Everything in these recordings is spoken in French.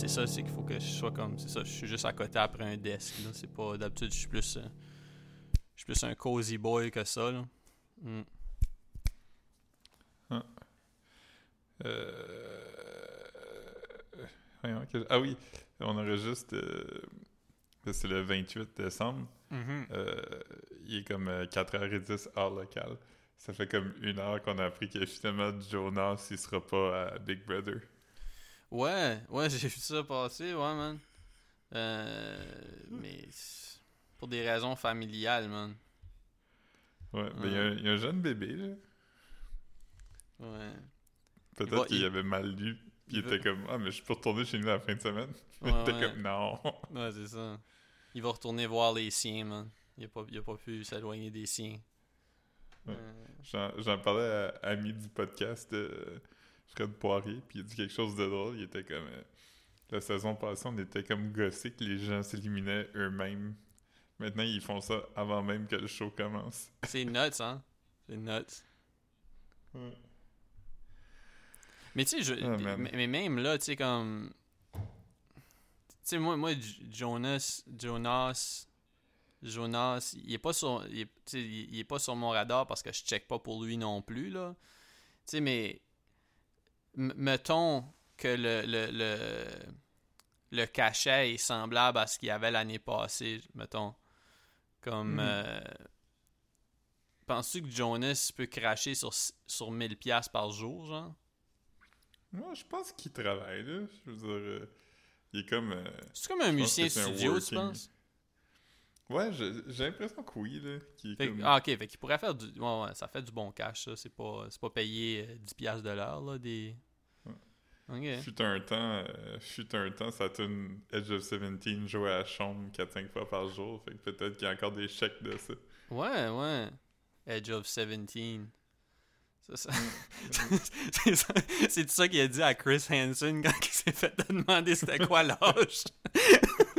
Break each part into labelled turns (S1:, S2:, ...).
S1: c'est ça, c'est qu'il faut que je sois comme. C'est ça, je suis juste à côté après un desk. Là. C'est pas. D'habitude, je suis plus. euh, je suis plus un cozy boy que ça. Là. Mm.
S2: Euh... voyons, que- Ah oui, on enregistre. euh, C'est le 28 décembre.
S1: Mhm.
S2: Euh, il est comme euh, 4h10 heure locale. Ça fait comme une heure qu'on a appris que finalement Jonas, il sera pas à Big Brother.
S1: Ouais, ouais, j'ai vu ça passer, ouais, man. Euh, mais c'est pour des raisons familiales, man.
S2: Ouais, mais il y a un- il y, a un jeune bébé, là.
S1: Ouais.
S2: Peut-être qu'il
S1: il-
S2: avait mal lu. Puis il, était comme Ah, mais je peux retourner chez nous à la fin de semaine.
S1: Ouais,
S2: il était
S1: ouais.
S2: comme Non.
S1: Ouais, c'est ça. Il va retourner voir les siens, man. Il a pas, il a pas pu s'éloigner des siens.
S2: Ouais.
S1: Euh,
S2: J'en j'en parlais à Ami du podcast euh, Fred Poirier, puis il a dit quelque chose de drôle. Il était comme euh, La saison passée, on était comme gossés que les gens s'éliminaient eux-mêmes. Maintenant, ils font ça avant même que le show commence.
S1: c'est nuts, hein? C'est nuts. Mais tu sais, je-
S2: man.
S1: mais même là, tu sais, comme. Tu sais, moi, moi, Jonas, Jonas, Jonas, il est pas sur, il est, il est pas sur mon radar parce que je check pas pour lui non plus, là. Tu sais, mais. M- Mettons que le, le, le, le cachet est semblable à ce qu'il y avait l'année passée, mettons. Comme.
S2: Mhm.
S1: euh, Penses-tu que Jonas peut cracher sur, sur 1000$ piastres par jour, genre?
S2: Moi, je pense qu'il travaille, là. Je veux dire, euh, il est comme. euh,
S1: C'est comme un musicien studio, tu penses?
S2: Ouais, j'ai l'impression que oui, là.
S1: Fait
S2: comme-
S1: ah, ok, fait qu'il pourrait faire du. Ouais, ouais, ça fait du bon cash, ça. C'est pas, c'est pas payé euh, 10$ piastres de l'heure, là, des. Ok.
S2: Fut un temps, euh, fut un temps, ça tune Edge of 17 jouait à chambre 4-5 fois par jour. Fait que peut-être qu'il y a encore des chèques de ça.
S1: Ouais, ouais. Edge of 17. Ça, ça- c'est ça, ça qu'il a dit à Chris Hansen quand il s'est fait demander c'était quoi l'âge.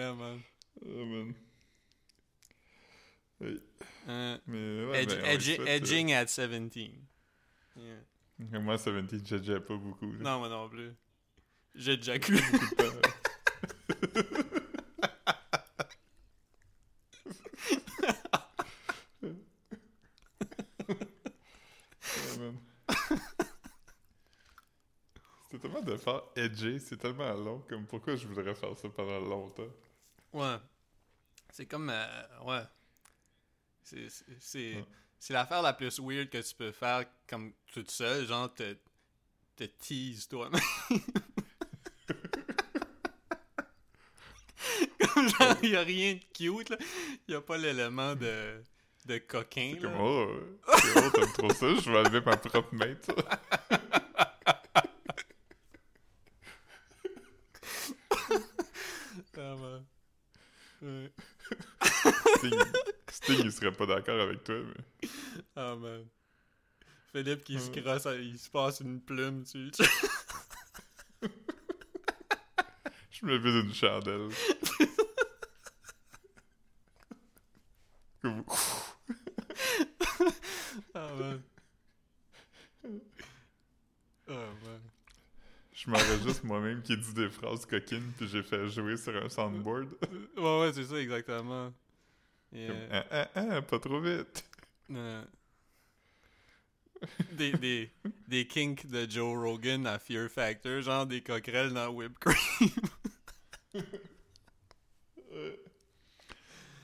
S1: yeah, man.
S2: Oh. Oui.
S1: Euh,
S2: Mais ouais, ben, euh,
S1: edging at 17. Yeah.
S2: Moi, 17, j'étais pas beaucoup. là.
S1: Non, moi non plus. J'ai déjà cru.
S2: Beaucoup de temps. Ouais, man. C'était tellement c'est tellement long. Comme pourquoi je voudrais faire ça pendant longtemps?
S1: Ouais. C'est comme. euh, ouais. C'est. c'est- C'est
S2: Ouais.
S1: c'est l'affaire la plus weird que tu peux faire comme toute seule, genre te, te tease toi-même. comme genre, y a rien de cute, là. Y a pas l'élément de, de coquin,
S2: C'est
S1: là.
S2: comme, c'est oh, t'aimes trop ça, je vais enlever ma propre main, ça.
S1: Ah, man. Ouais.
S2: Sting, Sting, il serait pas d'accord avec toi, mais.
S1: Ah, man. Philippe qui se crosse, il se passe une plume dessus.
S2: Je me levais d'une chandelle.
S1: Ah, man. Ah, man.
S2: Je m'enregistre moi-même qui dit des phrases coquines, puis j'ai fait jouer sur un soundboard.
S1: Ouais, ouais, c'est ça, exactement. Et,
S2: Comme,
S1: euh,
S2: ah, ah, ah, pas trop vite.
S1: euh, des, des, des kinks de Joe Rogan à Fear Factor, genre des coquerelles dans Whipped Cream.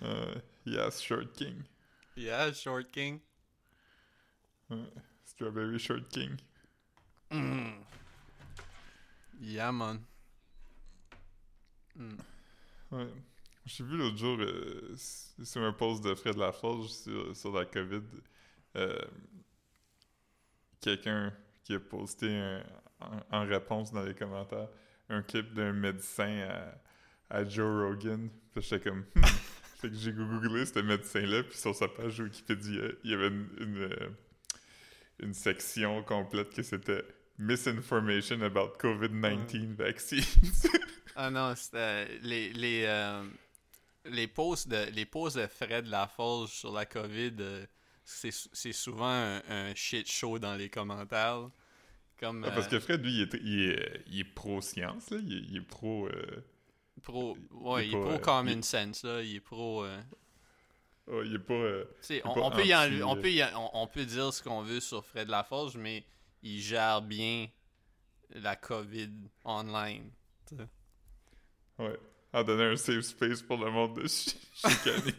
S2: Euh, yes, Short King.
S1: yeah, Short King.
S2: Strawberry Short King.
S1: Mm. Yeah, man. Mm.
S2: Ouais. J'ai vu l'autre jour euh, sur un post de Fred Laforge sur, sur la COVID, euh, quelqu'un qui a posté un- en, en réponse dans les commentaires un clip d'un médecin à, à Joe Rogan. Puis j'étais comme... Hmm. fait que j'ai googlé ce médecin-là, puis sur sa page Wikipédia, il y avait une, une, euh, une section complète que c'était Misinformation about COVID-19 vaccines.
S1: Ah non, c'était les les euh, les posts de les posts de Fred Laforge sur la COVID euh, c'est souvent un, un shit show dans les commentaires. Comme,
S2: Ah, parce
S1: euh,
S2: que Fred, lui, il est, il est, il est pro-science, là. Il est, il est pro... euh,
S1: pro, ouais,
S2: il est
S1: il est
S2: pas,
S1: pro
S2: euh,
S1: common
S2: il-
S1: sense, là. Il est pro. euh,
S2: oh, il est pas... euh, est
S1: on,
S2: pas
S1: on peut y en-
S2: anti,
S1: on,
S2: euh.
S1: peut y en- on, on peut dire ce qu'on veut sur Fred Laforge, mais il gère bien la COVID online.
S2: Ouais. À donner un safe space pour le monde de ch- chicaner.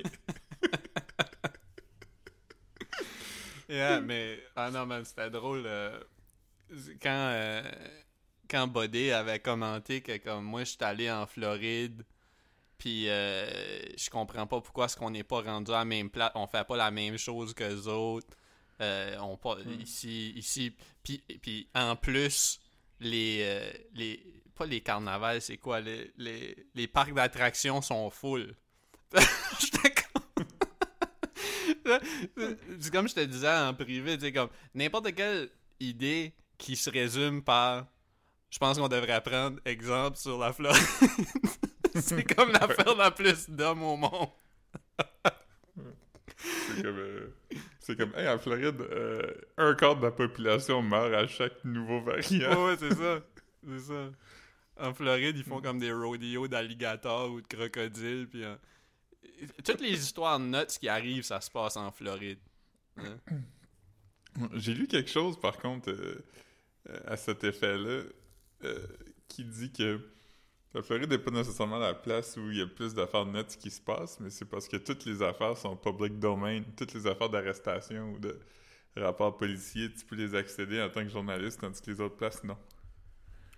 S1: Yeah, mais. Ah non, man, c'était drôle. euh, quand. euh, quand Bodé avait commenté que, comme moi, je suis allé en Floride, puis euh, je comprends pas pourquoi est-ce qu'on n'est pas rendu à la même place, on fait pas la même chose que les autres. Euh, on pas, ici, ici, puis, puis en plus, les, euh, les. Pas les carnavals, c'est quoi? Les, les, les parcs d'attractions sont full. J'étais comme. c'est comme je te disais en privé, c'est comme n'importe quelle idée qui se résume par je pense qu'on devrait prendre exemple sur la Floride. c'est comme l'affaire la plus d'hommes au monde.
S2: C'est comme... euh, c'est comme, hey, en Floride, euh, un quart de la population meurt à chaque nouveau variant.
S1: Ouais, c'est ça. C'est ça. En Floride, ils font comme des rodeos d'alligators ou de crocodiles. Puis, euh, Toutes les histoires nuts qui arrivent, ça se passe en Floride. Hein?
S2: J'ai lu quelque chose, par contre, euh, euh, à cet effet-là, euh, qui dit que la Floride n'est pas nécessairement la place où il y a plus d'affaires nettes qui se passent, mais c'est parce que toutes les affaires sont public domain. Toutes les affaires d'arrestation ou de rapports policiers, tu peux les accéder en tant que journaliste, tandis que les autres places, non.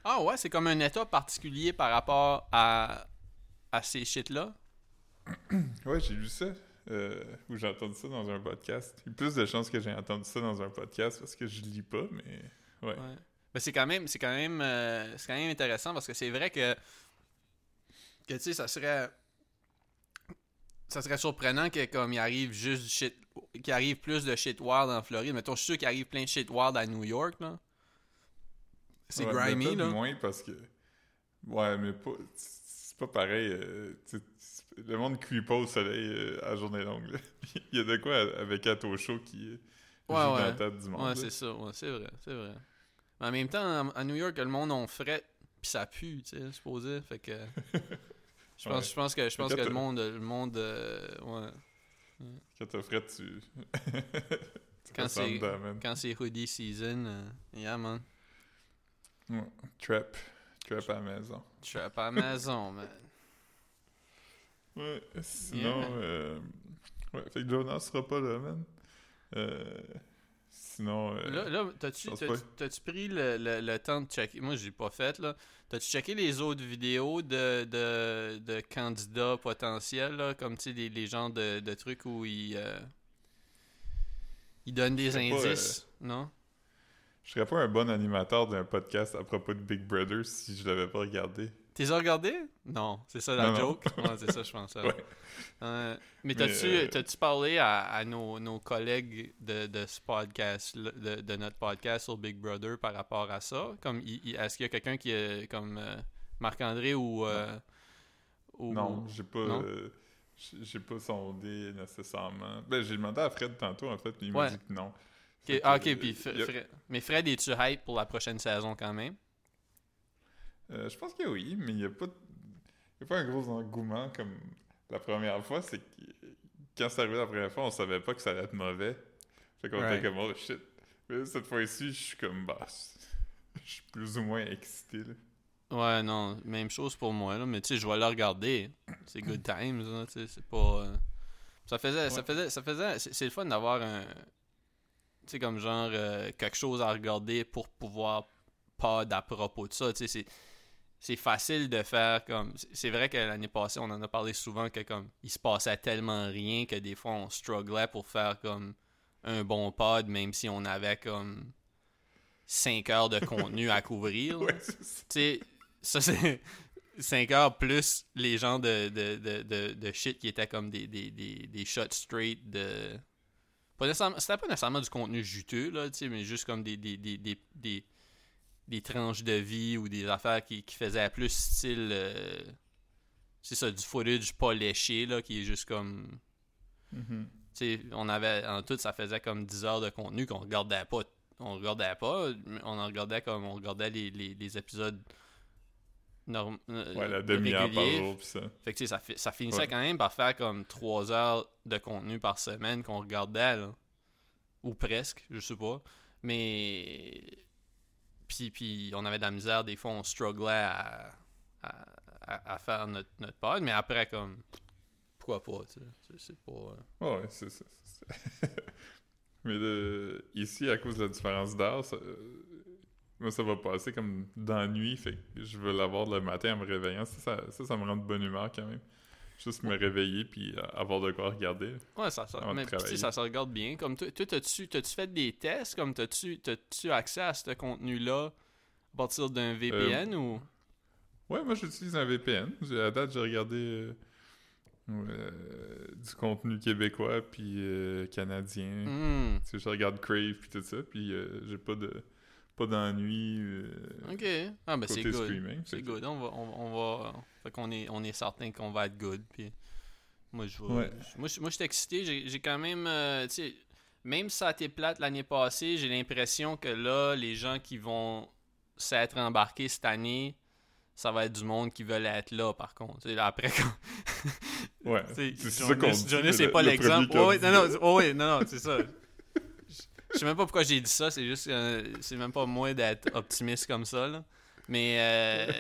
S1: Ah ouais, c'est comme un état particulier par rapport à, à ces shit-là?
S2: Ouais, j'ai lu ça. euh, ou j'ai entendu ça dans un podcast. Il y a plus de chances que j'ai entendu ça dans un podcast parce que je lis pas, mais ouais.
S1: Ouais. Mais c'est quand même, c'est quand même, euh, c'est quand même intéressant parce que c'est vrai que, que tu sais, ça serait, ça serait surprenant que comme il arrive juste du shit, qu'il arrive plus de shit wild en Floride. Mettons, je suis sûr qu'il arrive plein de shit wild à New York là. C'est
S2: Ouais,
S1: grimy là.
S2: moins parce que. Ouais, mais pas. C'est pas pareil. euh, le monde cuit pas au soleil euh, à journée longue. là. Il y a de quoi avec Atto Show qui euh, joue
S1: Ouais,
S2: dans
S1: ouais.
S2: la tête du monde.
S1: Ouais, c'est ça. Ouais, c'est vrai, c'est vrai. Mais en même temps, à New York, le monde on fret puis ça pue, tu sais, supposé. Fait que je pense,
S2: Ouais.
S1: je pense que je pense que le monde, le monde, euh, ouais.
S2: Quand t'as fret, tu.
S1: Quand c'est hoodie season, euh, yeah man.
S2: Ouais. Trap. Trap à la maison.
S1: Trap à la maison, man.
S2: Ouais, sinon.
S1: Yeah.
S2: euh, Ouais, fait que Jonas sera pas là, man. Euh, Sinon. euh,
S1: Là, là t'as-tu, pris le, le, le temps de checker? Moi, j'ai pas fait, là. T'as-tu checké les autres vidéos de, de, de candidats potentiels, là? Comme, tu sais, les, les genres de, de trucs où ils... euh, ils donnent des
S2: pas,
S1: indices, non?
S2: Je serais pas un bon animateur d'un podcast à propos de Big Brother si je l'avais pas regardé.
S1: T'es regardé? Non, c'est ça la
S2: Non, non.
S1: joke? Ouais, c'est ça, je pense.
S2: Ouais.
S1: Euh, mais
S2: Mais,
S1: t'as-tu,
S2: euh,
S1: t'as-tu parlé à, à nos, nos collègues de, de ce podcast, de, de notre podcast sur Big Brother par rapport à ça? Comme, est-ce qu'il y a quelqu'un qui est comme euh, Marc-André ou, euh, ou-
S2: Non, j'ai pas.
S1: non?
S2: j'ai pas sondé nécessairement. Ben, j'ai demandé à Fred tantôt, en fait, puis il m'a dit que non.
S1: Ah, ok, puis Fre-
S2: il y a-
S1: Fre- mais Fred, es-tu hype pour la prochaine saison quand même?
S2: euh, je pense que oui, mais il n'y a pas. A pas un gros engouement comme la première fois. C'est que quand c'est arrivé la première fois, on savait pas que ça allait être mauvais. Fait qu'on
S1: Right.
S2: était comme, oh shit. Mais cette fois-ci, je suis comme, bah. Je suis plus ou moins excité, là.
S1: Ouais, non, même chose pour moi, là, mais tu sais, je vais le regarder. C'est good times, là, tu sais, c'est pas... euh, Ça faisait, ça faisait, ça faisait... C'est le fun d'avoir un... Tu sais, comme genre, euh, quelque chose à regarder pour pouvoir pas d'à propos de ça, tu sais, c'est... Facile de faire comme... c'est- vrai que l'année passée, on en a parlé souvent que comme... Il se passait tellement rien que des fois, on strugglait pour faire comme un bon pod, même si on avait comme 5 heures de contenu à couvrir.
S2: Ouais.
S1: Tu sais, ça c'est 5 heures plus les gens de, de, de, de, de shit qui étaient comme des, des, des, des shots straight de. C'était pas nécessairement du contenu juteux, là, mais juste comme des, des, des, des, des, tranches de vie ou des affaires qui, qui faisaient plus style. euh, c'est ça, du footage pas léché, là, qui est juste comme.
S2: Mhm.
S1: Tu tu sais, on avait, en tout, ça faisait comme 10 heures de contenu qu'on regardait pas. On regardait pas, on en regardait comme on regardait les, les, les épisodes norm- euh,
S2: Ouais, la demi-heure par jour, pis ça.
S1: Fait que tu sais, ça, ça finissait
S2: Ouais.
S1: quand même par faire comme 3 heures de contenu par semaine qu'on regardait, là. Ou presque, je sais pas. Mais. Puis, puis on avait de la misère, des fois on strugglait à, à, à- à faire notre, notre part, mais après, comme. Pourquoi pas, tu sais. C'est- pas. euh,
S2: Ouais, c'est ça. Mais de- ici, à cause de la différence d'heure, ça- moi, ça va passer comme dans la nuit, fait que je veux l'avoir le matin en me réveillant. Ça, ça, ça, ça me rend de bonne humeur quand même. Juste me réveiller puis euh, avoir de quoi regarder.
S1: Ouais, ça, ça, mais, ça se regarde bien. Comme toi, t'as-tu, fait des tests? Comme t'as-tu, accès à ce contenu-là à partir d'un VPN ou?
S2: Ouais, moi j'utilise un VPN. J'ai- À date, j'ai regardé euh, euh, du contenu québécois puis euh, canadien.
S1: Hmm,
S2: Tu sais, je regarde Crave puis tout ça, puis euh, j'ai pas de pas d'ennui euh,
S1: Ok. Ah, ben c'est good. C'est. On va, on, on va, fait qu'on est, on est certain qu'on va être good. Puis moi, je vais-
S2: Ouais.
S1: moi, je, moi, je suis excité. J'ai, quand même, euh, même si ça a été plate l'année passée, j'ai l'impression que là, les gens qui vont s'être embarqués cette année, ça va être du monde qui veulent être là, par contre. Tu sais, là, après, quand,
S2: Ouais, c'est ça qu'on mais
S1: c'est pas
S2: le
S1: l'exemple. non, non, ouais, ouais, non, non, c'est ça. Je sais même pas pourquoi j'ai dit ça, c'est juste euh, c'est même pas moi d'être optimiste comme ça là. Mais euh,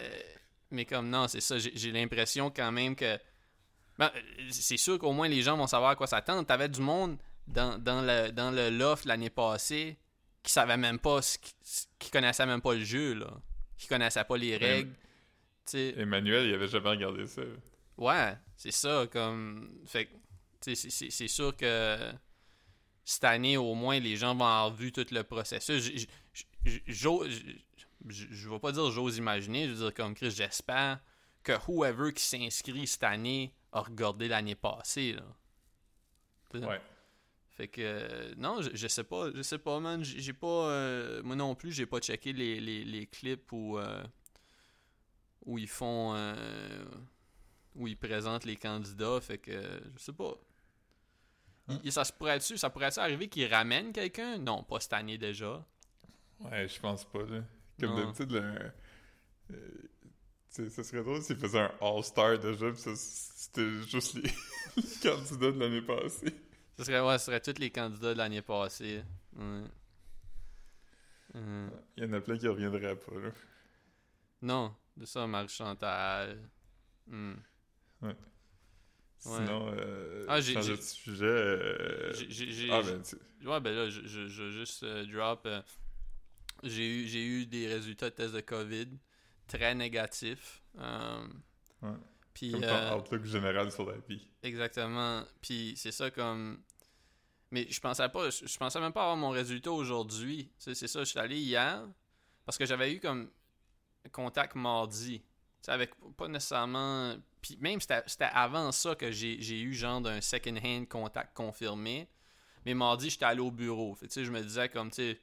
S1: mais comme non, c'est ça, j'ai l'impression quand même que ben, c'est sûr qu'au moins les gens vont savoir à quoi s'attendre. T'avais du monde dans, dans le dans le loft l'année passée qui savait même pas ce qui, qui connaissait même pas le jeu là, qui connaissait pas les règles.
S2: Emmanuel, il avait jamais regardé ça.
S1: Ouais, c'est ça, comme. Fait c'est sûr que cette année, au moins, les gens vont avoir vu tout le processus. Je je vais pas dire j'ose imaginer, je veux dire, comme Chris, j'espère que whoever qui s'inscrit cette année a regardé l'année passée, là.
S2: Ouais.
S1: Fait que euh, non, je, je sais pas, je sais pas, man. J'ai pas, euh, moi non plus, j'ai pas checké les, les, les clips où euh, où ils font, où ils présentent les candidats. Fait que je sais pas. Il- ça se pourrait-tu, ça pourrait-tu arriver qu'ils ramènent quelqu'un? Non, pas cette année déjà.
S2: Ouais, je pense pas, là. Comme d'habitude, euh, sais, ça serait drôle s'ils faisaient un All-Star déjà, pis ça, c'était juste les, les candidats de l'année passée.
S1: Ce serait, ouais, ce serait tous les candidats de l'année passée. Ouais. Euh,
S2: Il y en a plein qui reviendraient pas, là.
S1: non, de ça, Marie Chantal. Hmm.
S2: Sinon, euh,
S1: Ah, j'ai-
S2: de sujet... euh,
S1: J'ai- j'ai- j'ai-
S2: Ah, ben, tu-
S1: Ouais, ben là, je, je, je juste euh, drop. euh, j'ai eu, j'ai eu des résultats de test de COVID très négatifs.
S2: Ouais.
S1: Puis,
S2: comme ton outlook général sur la vie.
S1: exactement. Puis c'est ça comme. Mais je pensais pas, je, je pensais même pas avoir mon résultat aujourd'hui. Sais, C'est ça, je suis allé hier parce que j'avais eu comme contact mardi. Tu sais, avec pas nécessairement. Puis même c'était avant ça que j'ai eu genre d'un second hand contact confirmé. Mais mardi, j'étais allé au bureau. Fait je me disais comme, tu sais,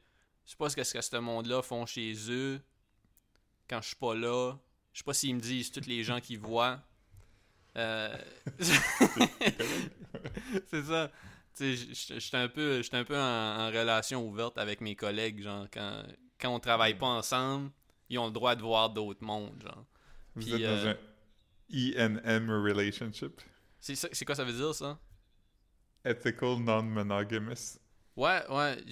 S1: je sais pas ce que, ce que ce monde-là font chez eux quand je suis pas là. Je sais pas s'ils me disent tous les gens qui voient. Euh, C'est ça. J'étais un peu, j'étais un peu en, en relation ouverte avec mes collègues, genre, quand, quand on travaille pas ensemble, ils ont le droit de voir d'autres mondes, genre.
S2: Vous
S1: Puis,
S2: êtes dans
S1: euh,
S2: un ENM relationship.
S1: C'est quoi ça veut dire, ça?
S2: Ethical Non-Monogamous.
S1: Ouais, ouais.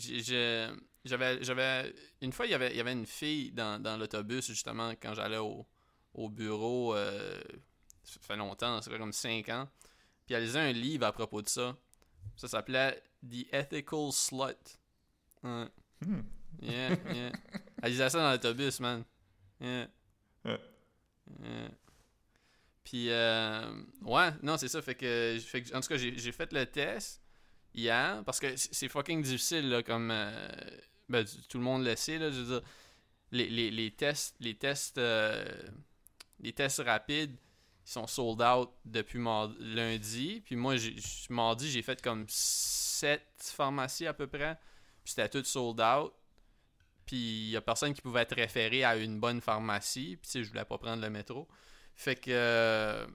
S1: J'avais, j'avais. Une fois, il y avait, il y avait une fille dans, dans l'autobus, justement, quand j'allais au, au bureau. euh, ça fait longtemps, ça fait comme 5 ans. Puis elle lisait un livre à propos de ça. Ça s'appelait The Ethical Slut. Ouais.
S2: Hmm.
S1: Yeah, yeah. Elle lisait ça dans l'autobus, man. Yeah.
S2: Ouais.
S1: Yeah. Puis, euh, ouais, non, c'est ça. Fait que, en tout cas, j'ai fait le test hier parce que c'est fucking difficile, là, comme. euh, ben, tout le monde le sait, là. Je veux dire, les, les, les tests, les tests, euh, les tests rapides, ils sont sold out depuis lundi. Puis moi, mardi, j'ai fait comme 7 pharmacies à peu près. Puis c'était tout sold out. Puis il y a personne qui pouvait être référé à une bonne pharmacie. Puis tu sais, je voulais pas prendre le métro. Fait que. euh,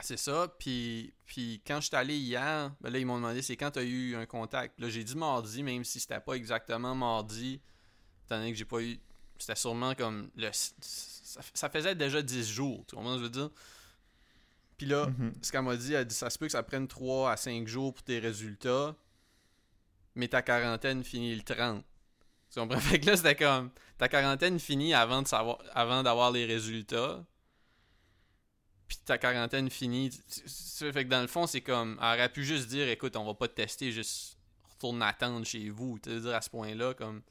S1: C'est ça. Puis, puis quand je suis allé hier, ben là, ils m'ont demandé c'est quand tu as eu un contact? Là, j'ai dit mardi, même si c'était pas exactement mardi, étant donné que j'ai pas eu. C'était sûrement comme. le ça, ça faisait déjà 10 jours, tu comprends ce que je veux dire? Puis là,
S2: Mhm.
S1: ce qu'elle m'a dit, elle dit ça se peut que ça prenne 3 à 5 jours pour tes résultats, mais ta quarantaine finit le 30. Tu comprends? Fait que là, c'était comme ta quarantaine finit avant de savoir avant d'avoir les résultats. Puis ta quarantaine finit. tu- tu- tu- Fait que dans le fond, c'est comme. Elle aurait pu juste dire écoute, on va pas te tester, juste retourne attendre chez vous. Tu veux dire à ce point-là, comme.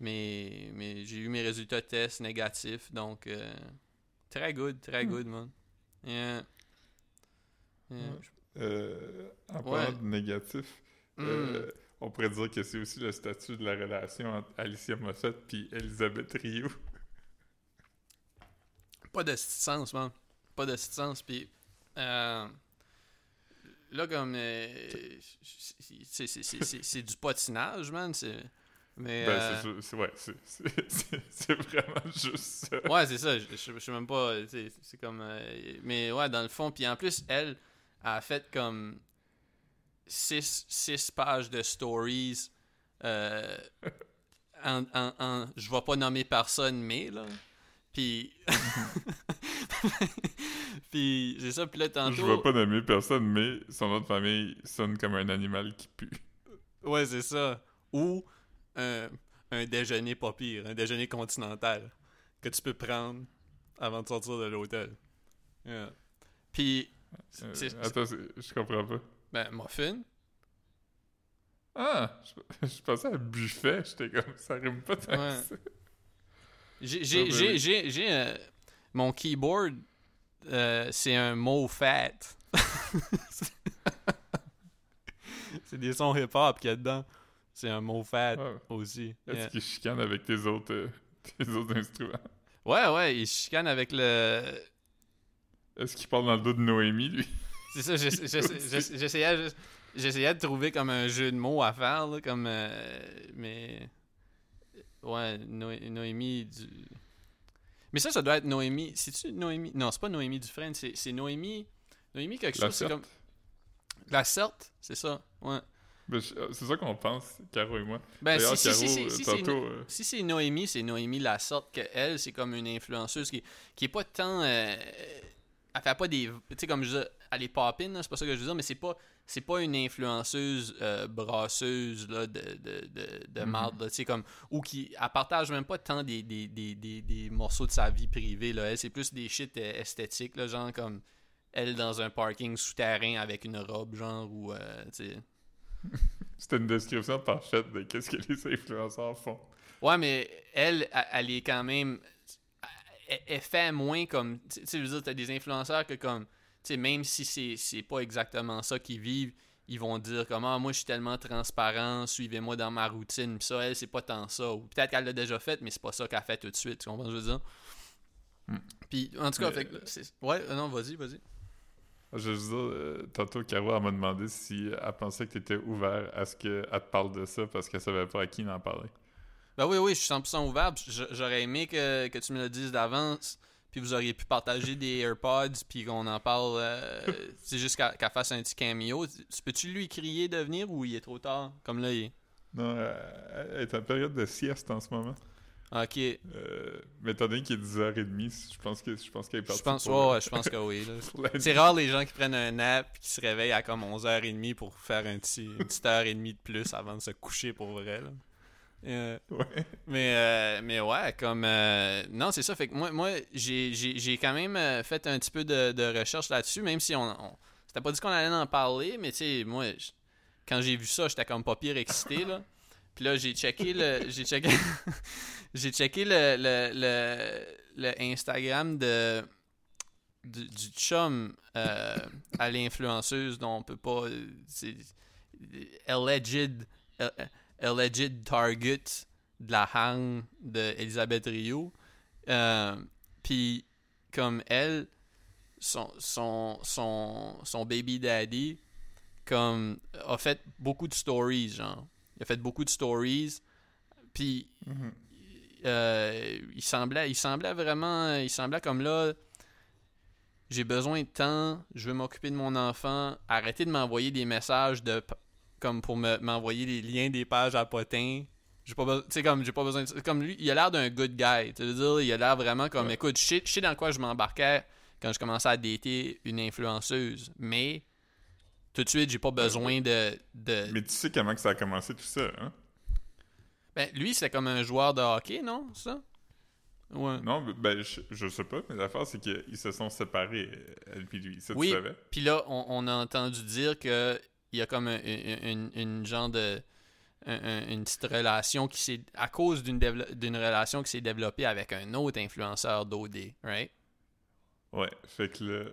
S1: Mais, mais j'ai eu mes résultats de test négatifs, donc. euh, très good, très
S2: Hmm.
S1: good, man. Yeah. Yeah.
S2: Ouais. Euh, en parlant
S1: Ouais.
S2: de négatif,
S1: Mm.
S2: euh, on pourrait dire que c'est aussi le statut de la relation entre Alicia Moffett puis Elisabeth Rio.
S1: Pas de sens, man. Pas de sens. Puis, euh, là, comme. euh, c'est- du patinage, man. c'est- Mais.
S2: Ben,
S1: euh,
S2: c'est ouais, c'est- vraiment juste ça.
S1: ouais, c'est ça. Je, je, je sais même pas. C'est comme. euh, mais ouais, dans le fond. Puis en plus, elle a fait comme. Six, six pages de stories. euh, en, en, en- je vais pas nommer personne, mais là. Puis. puis c'est ça. Puis là, tantôt.
S2: Je vais pas nommer personne, mais son nom de famille sonne comme un animal qui pue.
S1: Ouais, c'est ça. Ou un, un déjeuner pas pire, un déjeuner continental que tu peux prendre avant de sortir de l'hôtel. Yeah. Puis,
S2: Euh, attends, je comprends pas.
S1: ben, muffin.
S2: Ah, je, je pensais à buffet, j'étais comme ça rime pas tant
S1: Ouais. J'ai, j'ai,
S2: Ah, ben
S1: j'ai, j'ai, j'ai, euh, mon keyboard, euh, c'est un mot fat. c'est des sons hip-hop qu'il y a dedans. C'est un mot fat aussi.
S2: Est-ce
S1: Yeah.
S2: qu'il chicane avec tes autres, euh, tes autres instruments?
S1: Ouais, ouais, il chicane avec le,
S2: Est-ce qu'il parle dans le dos de Noémie, lui?
S1: C'est ça, j'essa- j'essa- j'essa- j'essayais, juste- j'essayais de trouver comme un jeu de mots à faire, là, comme. euh, mais. Ouais, Noé- Noémie du. Mais ça, ça doit être Noémie. C'est-tu Noémie? Non, c'est pas Noémie Dufresne, c'est, c'est Noémie. Noémie quelque chose, c'est comme. La Certe, c'est ça, ouais.
S2: Ben, euh, c'est ça qu'on pense, Caro et moi.
S1: Ben,
S2: D'ailleurs,
S1: si, si,
S2: Caro,
S1: si, si,
S2: euh, tantôt... euh,
S1: si c'est Noémie, c'est Noémie la sorte que elle, c'est comme une influenceuse qui, qui est pas tant. euh, elle fait pas des. Tu sais, comme je elle est popine, là, c'est pas ça que je veux dire, mais c'est pas. C'est pas une influenceuse euh, brasseuse là, de, de, de, de
S2: Mhm.
S1: marde, là, tu sais, comme. Ou qui. Elle partage même pas tant des, des, des, des, des morceaux de sa vie privée, là. Elle, c'est plus des shit euh, esthétiques, là, genre comme. Elle dans un parking souterrain avec une robe, genre, ou. euh.
S2: C'était une description parfaite de qu'est-ce que les influenceurs font.
S1: Ouais, mais elle, elle, elle est quand même. Elle, elle fait moins comme. Tu sais, je veux dire, t'as des influenceurs que comme. Tu sais, même si c'est, c'est pas exactement ça qu'ils vivent, ils vont dire comme Ah, moi je suis tellement transparent, suivez-moi dans ma routine. Puis ça, elle, c'est pas tant ça. Ou peut-être qu'elle l'a déjà fait, mais c'est pas ça qu'elle fait tout de suite. Tu comprends ce que je veux dire?
S2: Hmm.
S1: Puis, en tout cas,
S2: Mais-
S1: fait que c'est- Ouais, euh, non, vas-y, vas-y.
S2: Je veux dire, euh, tantôt, Caro, elle m'a demandé si elle pensait que tu étais ouvert à ce qu'elle te parle de ça parce qu'elle savait pas à qui en parler.
S1: Ben oui, oui, je suis 100% ouvert. J'aurais aimé que, que tu me le dises d'avance. Puis vous auriez pu partager des AirPods. Puis qu'on en parle. euh, c'est juste qu'elle fasse un petit cameo. Tu- Peux-tu lui crier de venir ou il est trop tard? Comme là, il est.
S2: Non, euh, elle est en période de sieste en ce moment.
S1: Ok. Je
S2: Euh, mais étant donné qu'il est 10h30, je pense que je pense qu'elle est partie.
S1: pense,
S2: pour
S1: ouais, je pense que oui. C'est rare les gens qui prennent un nap et qui se réveillent à comme 11h30 pour faire un petit, une petite heure et demie de plus avant de se coucher pour vrai. Là. Euh,
S2: Ouais.
S1: Mais, euh, mais ouais, comme. euh, non, c'est ça. Fait que moi, moi j'ai, quand même fait un petit peu de, de recherche là-dessus, même si on. on c'était pas dit qu'on allait en parler, mais tu sais, moi, quand j'ai vu ça, j'étais comme pas pire excité, là. Puis là, j'ai checké le. J'ai checké. j'ai checké le, le, le, le Instagram de. Du, du chum à l'influenceuse dont on peut pas. C'est. Alleged. Alleged target de la hang de Elisabeth Rio. Euh, Puis, comme elle, son, son, son, son baby daddy, comme, a fait beaucoup de stories, genre. Il a fait beaucoup de stories. Puis,
S2: Mhm.
S1: euh, il semblait il semblait vraiment il semblait comme là j'ai besoin de temps, je veux m'occuper de mon enfant, arrêtez de m'envoyer des messages de comme pour me- m'envoyer les liens des pages à potin. J'ai pas besoin, tu sais comme j'ai pas besoin de- comme lui, il a l'air d'un good guy, tu veux dire, il a l'air vraiment comme
S2: Ouais.
S1: écoute, je sais, dans quoi je m'embarquais quand je commençais à dater une influenceuse, mais tout de suite, j'ai pas besoin de, de
S2: Mais tu sais comment que ça a commencé tout ça, hein?
S1: ben lui, c'était comme un joueur de hockey, non, ça? Ouais.
S2: Non, ben, je, je sais pas, mais l'affaire, c'est qu'ils se sont séparés, elle puis lui. Ça,
S1: Oui.
S2: tu savais?
S1: Puis là, on, on a entendu dire que il y a comme un- un- une, genre de un- un- une petite relation qui s'est à cause d'une d'une relation qui s'est développée avec un autre influenceur d'OD, right?
S2: Ouais, fait que là,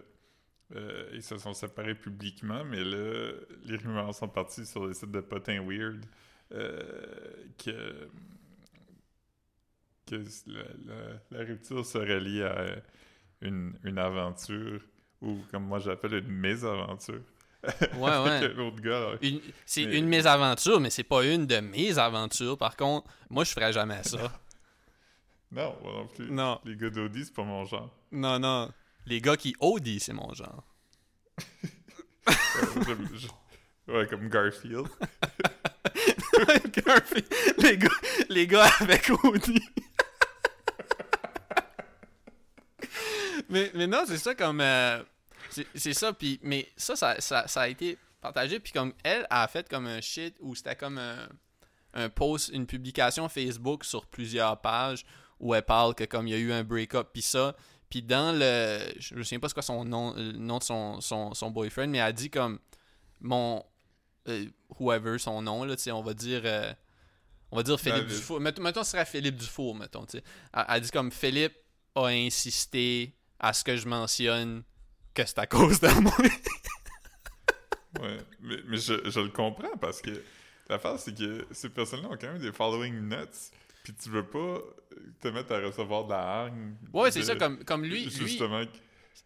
S2: euh, ils se sont séparés publiquement, mais là, les rumeurs sont parties sur les sites de potins weird euh, que, que la, la- la rupture serait liée à une, une aventure, ou comme moi j'appelle une mésaventure.
S1: Ouais,
S2: avec
S1: ouais.
S2: un autre gars.
S1: Une- c'est
S2: Mais-
S1: une mésaventure, mais c'est pas une de mes aventures. Par contre, moi, je ferais jamais ça.
S2: Non, moi non plus.
S1: Non.
S2: Les gars d'Audi, c'est pas mon genre.
S1: Non, non. Les gars qui OD, c'est mon genre.
S2: Ouais, je- ouais, comme Garfield.
S1: Garfield. les, gars, les gars avec OD. mais, mais non, c'est ça comme. euh, c'est ça, puis. Mais ça, ça, ça, ça a été partagé, puis comme elle a fait comme un shit où c'était comme un, un post, une publication Facebook sur plusieurs pages où elle parle que comme il y a eu un break-up, puis ça. Puis dans le. Je me souviens pas c'est quoi son nom, le nom de son, son, son boyfriend, mais elle a dit comme. Mon. euh, whoever son nom, là, tu sais, on va dire. euh, on va dire Philippe. Dufour. Mettons, mettons, ce serait Philippe Dufour, mettons, tu sais. Elle, elle dit comme Philippe a insisté à ce que je mentionne que c'est à cause de moi.
S2: Ouais, mais, mais je, je le comprends parce que l'affaire, c'est que ces personnes-là ont quand même des following nuts, puis tu veux pas te mettre à recevoir de la hargne.
S1: ouais, c'est ça, comme, comme lui. lui
S2: Justement,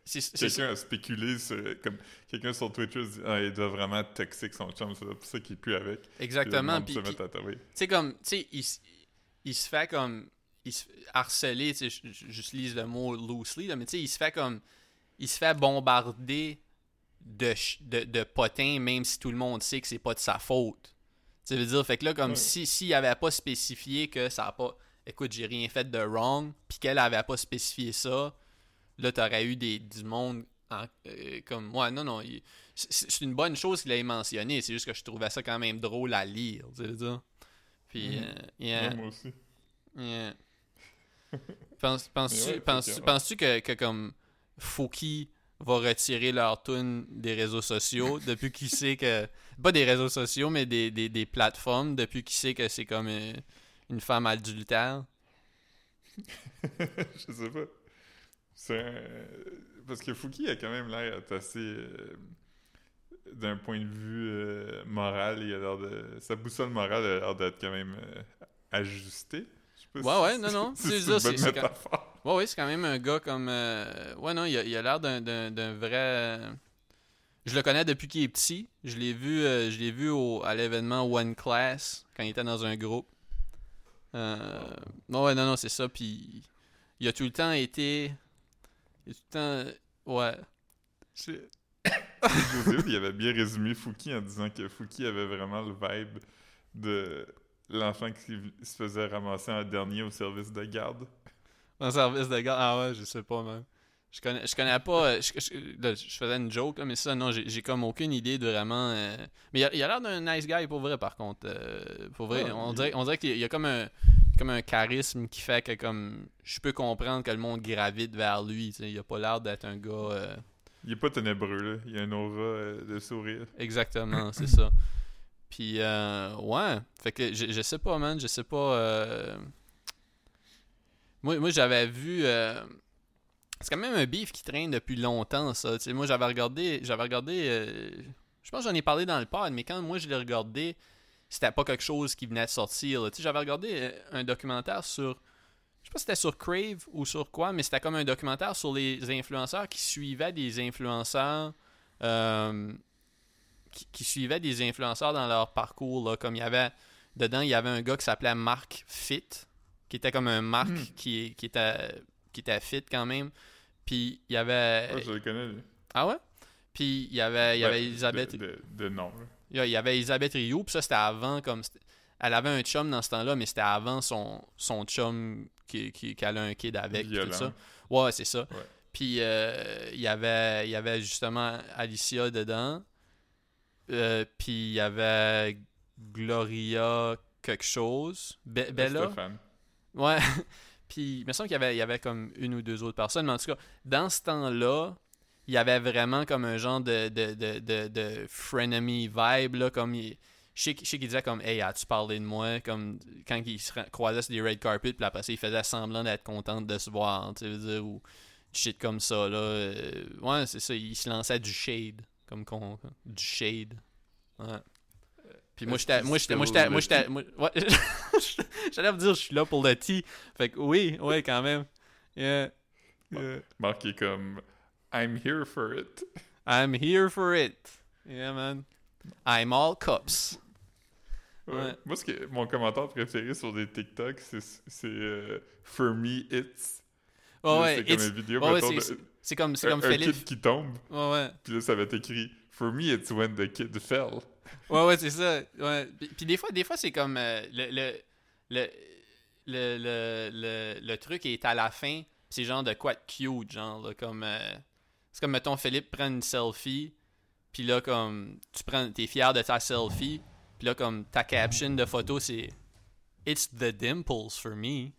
S1: ça.
S2: quelqu'un a spéculé sur. Comme quelqu'un sur Twitter dit Ah, il doit vraiment être toxique son chum, c'est pour ça qu'il plus avec. Puis
S1: Exactement. Puis, puis-
S2: taper.
S1: tu sais, comme, tu sais, il, il se fait comme. Il se harceler, tu sais, j'utilise le mot loosely, là, mais tu sais, il se fait comme. Il se fait bombarder de, de, de potins, même si tout le monde sait que c'est pas de sa faute. Tu veux dire, fait que là, comme
S2: Ouais.
S1: si s'il avait pas spécifié que ça a pas. Écoute, j'ai rien fait de wrong, puis qu'elle avait pas spécifié ça, là, t'aurais eu des, du monde en- euh, comme. Ouais, non, non. c'est une bonne chose qu'il ait mentionné, c'est juste que je trouvais ça quand même drôle à lire, tu veux dire. Puis, euh, yeah.
S2: Ouais, moi aussi.
S1: Yeah. Penses- Penses-tu penses
S2: que
S1: comme Fouki va retirer leur tune des réseaux sociaux depuis qu'il sait que. Pas des réseaux sociaux, mais des, des, des plateformes, depuis qu'il sait que c'est comme euh, une femme adultère?
S2: je sais pas. C'est un- Parce que Fouki a quand même l'air d'être assez. euh, D'un point de vue euh, moral, il a l'air de. Sa boussole morale a l'air d'être quand même euh, ajustée. Je sais pas
S1: Ouais,
S2: si-
S1: ouais, non, non. C'est ça, c'est-. Ouais, oui, c'est quand même un gars comme. euh, Ouais, non, il a l'air d'un- d'un vrai. Je le connais depuis qu'il est petit. Je l'ai vu, euh, je l'ai vu au, à l'événement One Class quand il était dans un groupe. Euh... non, ouais, non, non, c'est ça. Puis il a tout le temps été. Il a tout le temps. Ouais. C'est-
S2: José, il avait bien résumé Fouki en disant que Fouki avait vraiment le vibe de l'enfant qui se faisait ramasser en dernier au service de garde.
S1: Un service de garde. Ah ouais, je sais pas, même. Je connais, je connais pas. euh, Je, je- là, je faisais une joke, là, mais ça, non, j'ai comme aucune idée de vraiment. euh, Mais il a, l'air d'un nice guy pour vrai, par contre. euh, pour vrai,
S2: Ouais,
S1: on, dirait, on dirait qu'il y a comme un, comme un charisme qui fait que, comme. Je peux comprendre que le monde gravite vers lui. Il a pas l'air d'être un gars. euh,
S2: Il est pas ténébreux, là. Il a un aura de sourire.
S1: Exactement, c'est ça. Puis, ouais. Fait que je, je sais pas, man. Je sais pas. Moi, j'avais vu. euh, C'est quand même un beef qui traîne depuis longtemps, ça. Moi, j'avais regardé. J'avais regardé. euh, Je pense que j'en ai parlé dans le pod, mais quand moi je l'ai regardé, c'était pas quelque chose qui venait de sortir. j'avais regardé euh, un documentaire sur. Je sais pas si c'était sur Crave ou sur quoi, mais c'était comme un documentaire sur les influenceurs qui suivaient des influenceurs. qui, qui suivaient des influenceurs dans leur parcours. Là, comme il y avait. Dedans, il y avait un gars qui s'appelait Mark Fit, qui était comme un Mark
S2: Hmm.
S1: qui, qui, était, qui était fit quand même. Puis il y avait.
S2: Ouais, je le connais, lui.
S1: Ah ouais? Puis il y avait, il y avait
S2: Ben,
S1: Elisabeth.
S2: De, de, de nom, là.
S1: Il y avait Elisabeth Rioux, puis ça, c'était avant, comme... Elle avait un chum dans ce temps-là, mais c'était avant son, son chum qui, qui, qu'elle a un kid avec, tout ça. Ouais, c'est ça.
S2: Ouais.
S1: Puis euh, il y avait il y avait justement Alicia dedans. Euh, puis il y avait Gloria quelque chose. Be- Bella?
S2: Stéphane.
S1: Ouais. Puis il me semble qu'il y avait, il y avait comme une ou deux autres personnes. Mais en tout cas, dans ce temps-là, il y avait vraiment comme un genre de, de, de, de, frenemy vibe. Là, comme je sais, qu'il- disait comme Hey, as-tu parlé de moi? Comme quand il se croisait sur des red carpets, puis après il faisait semblant d'être content de se voir. Tu veux dire, ou shit comme ça. Là. Euh, ouais, c'est ça. Il se lançait du shade. Comme qu'on. Du shade. Ouais. Puis moi, j'étais. Moi, j'étais. Moi, j'étais. Moi, j'étais. ouais. J'allais vous dire, je suis là pour le tea. Fait que oui, ouais, quand même. Yeah. Yeah.
S2: Est comme I'm here for it.
S1: I'm here for it. Yeah, man. I'm all cups.
S2: Ouais.
S1: Ouais.
S2: Moi, ce que, mon commentaire préféré sur des TikTok, c'est c'est, euh, For me, it's.
S1: Ouais,
S2: Là,
S1: ouais.
S2: C'est comme une vidéo, mettons,
S1: c'est- comme,
S2: un,
S1: comme
S2: un
S1: Philippe.
S2: kid qui tombe,
S1: Ouais, ouais.
S2: puis là, ça va être écrit For me, it's when the kid fell.
S1: Ouais, ouais, c'est ça. Puis, des fois, des fois c'est comme euh, le, le, le, le, le, truc est à la fin. C'est genre de quoi de cute, genre, là, comme. euh, c'est comme, mettons, Philippe prend une selfie. Puis là, comme, tu prends, t'es fier de ta selfie. Puis là, comme, ta caption de photo, c'est It's the dimples for me.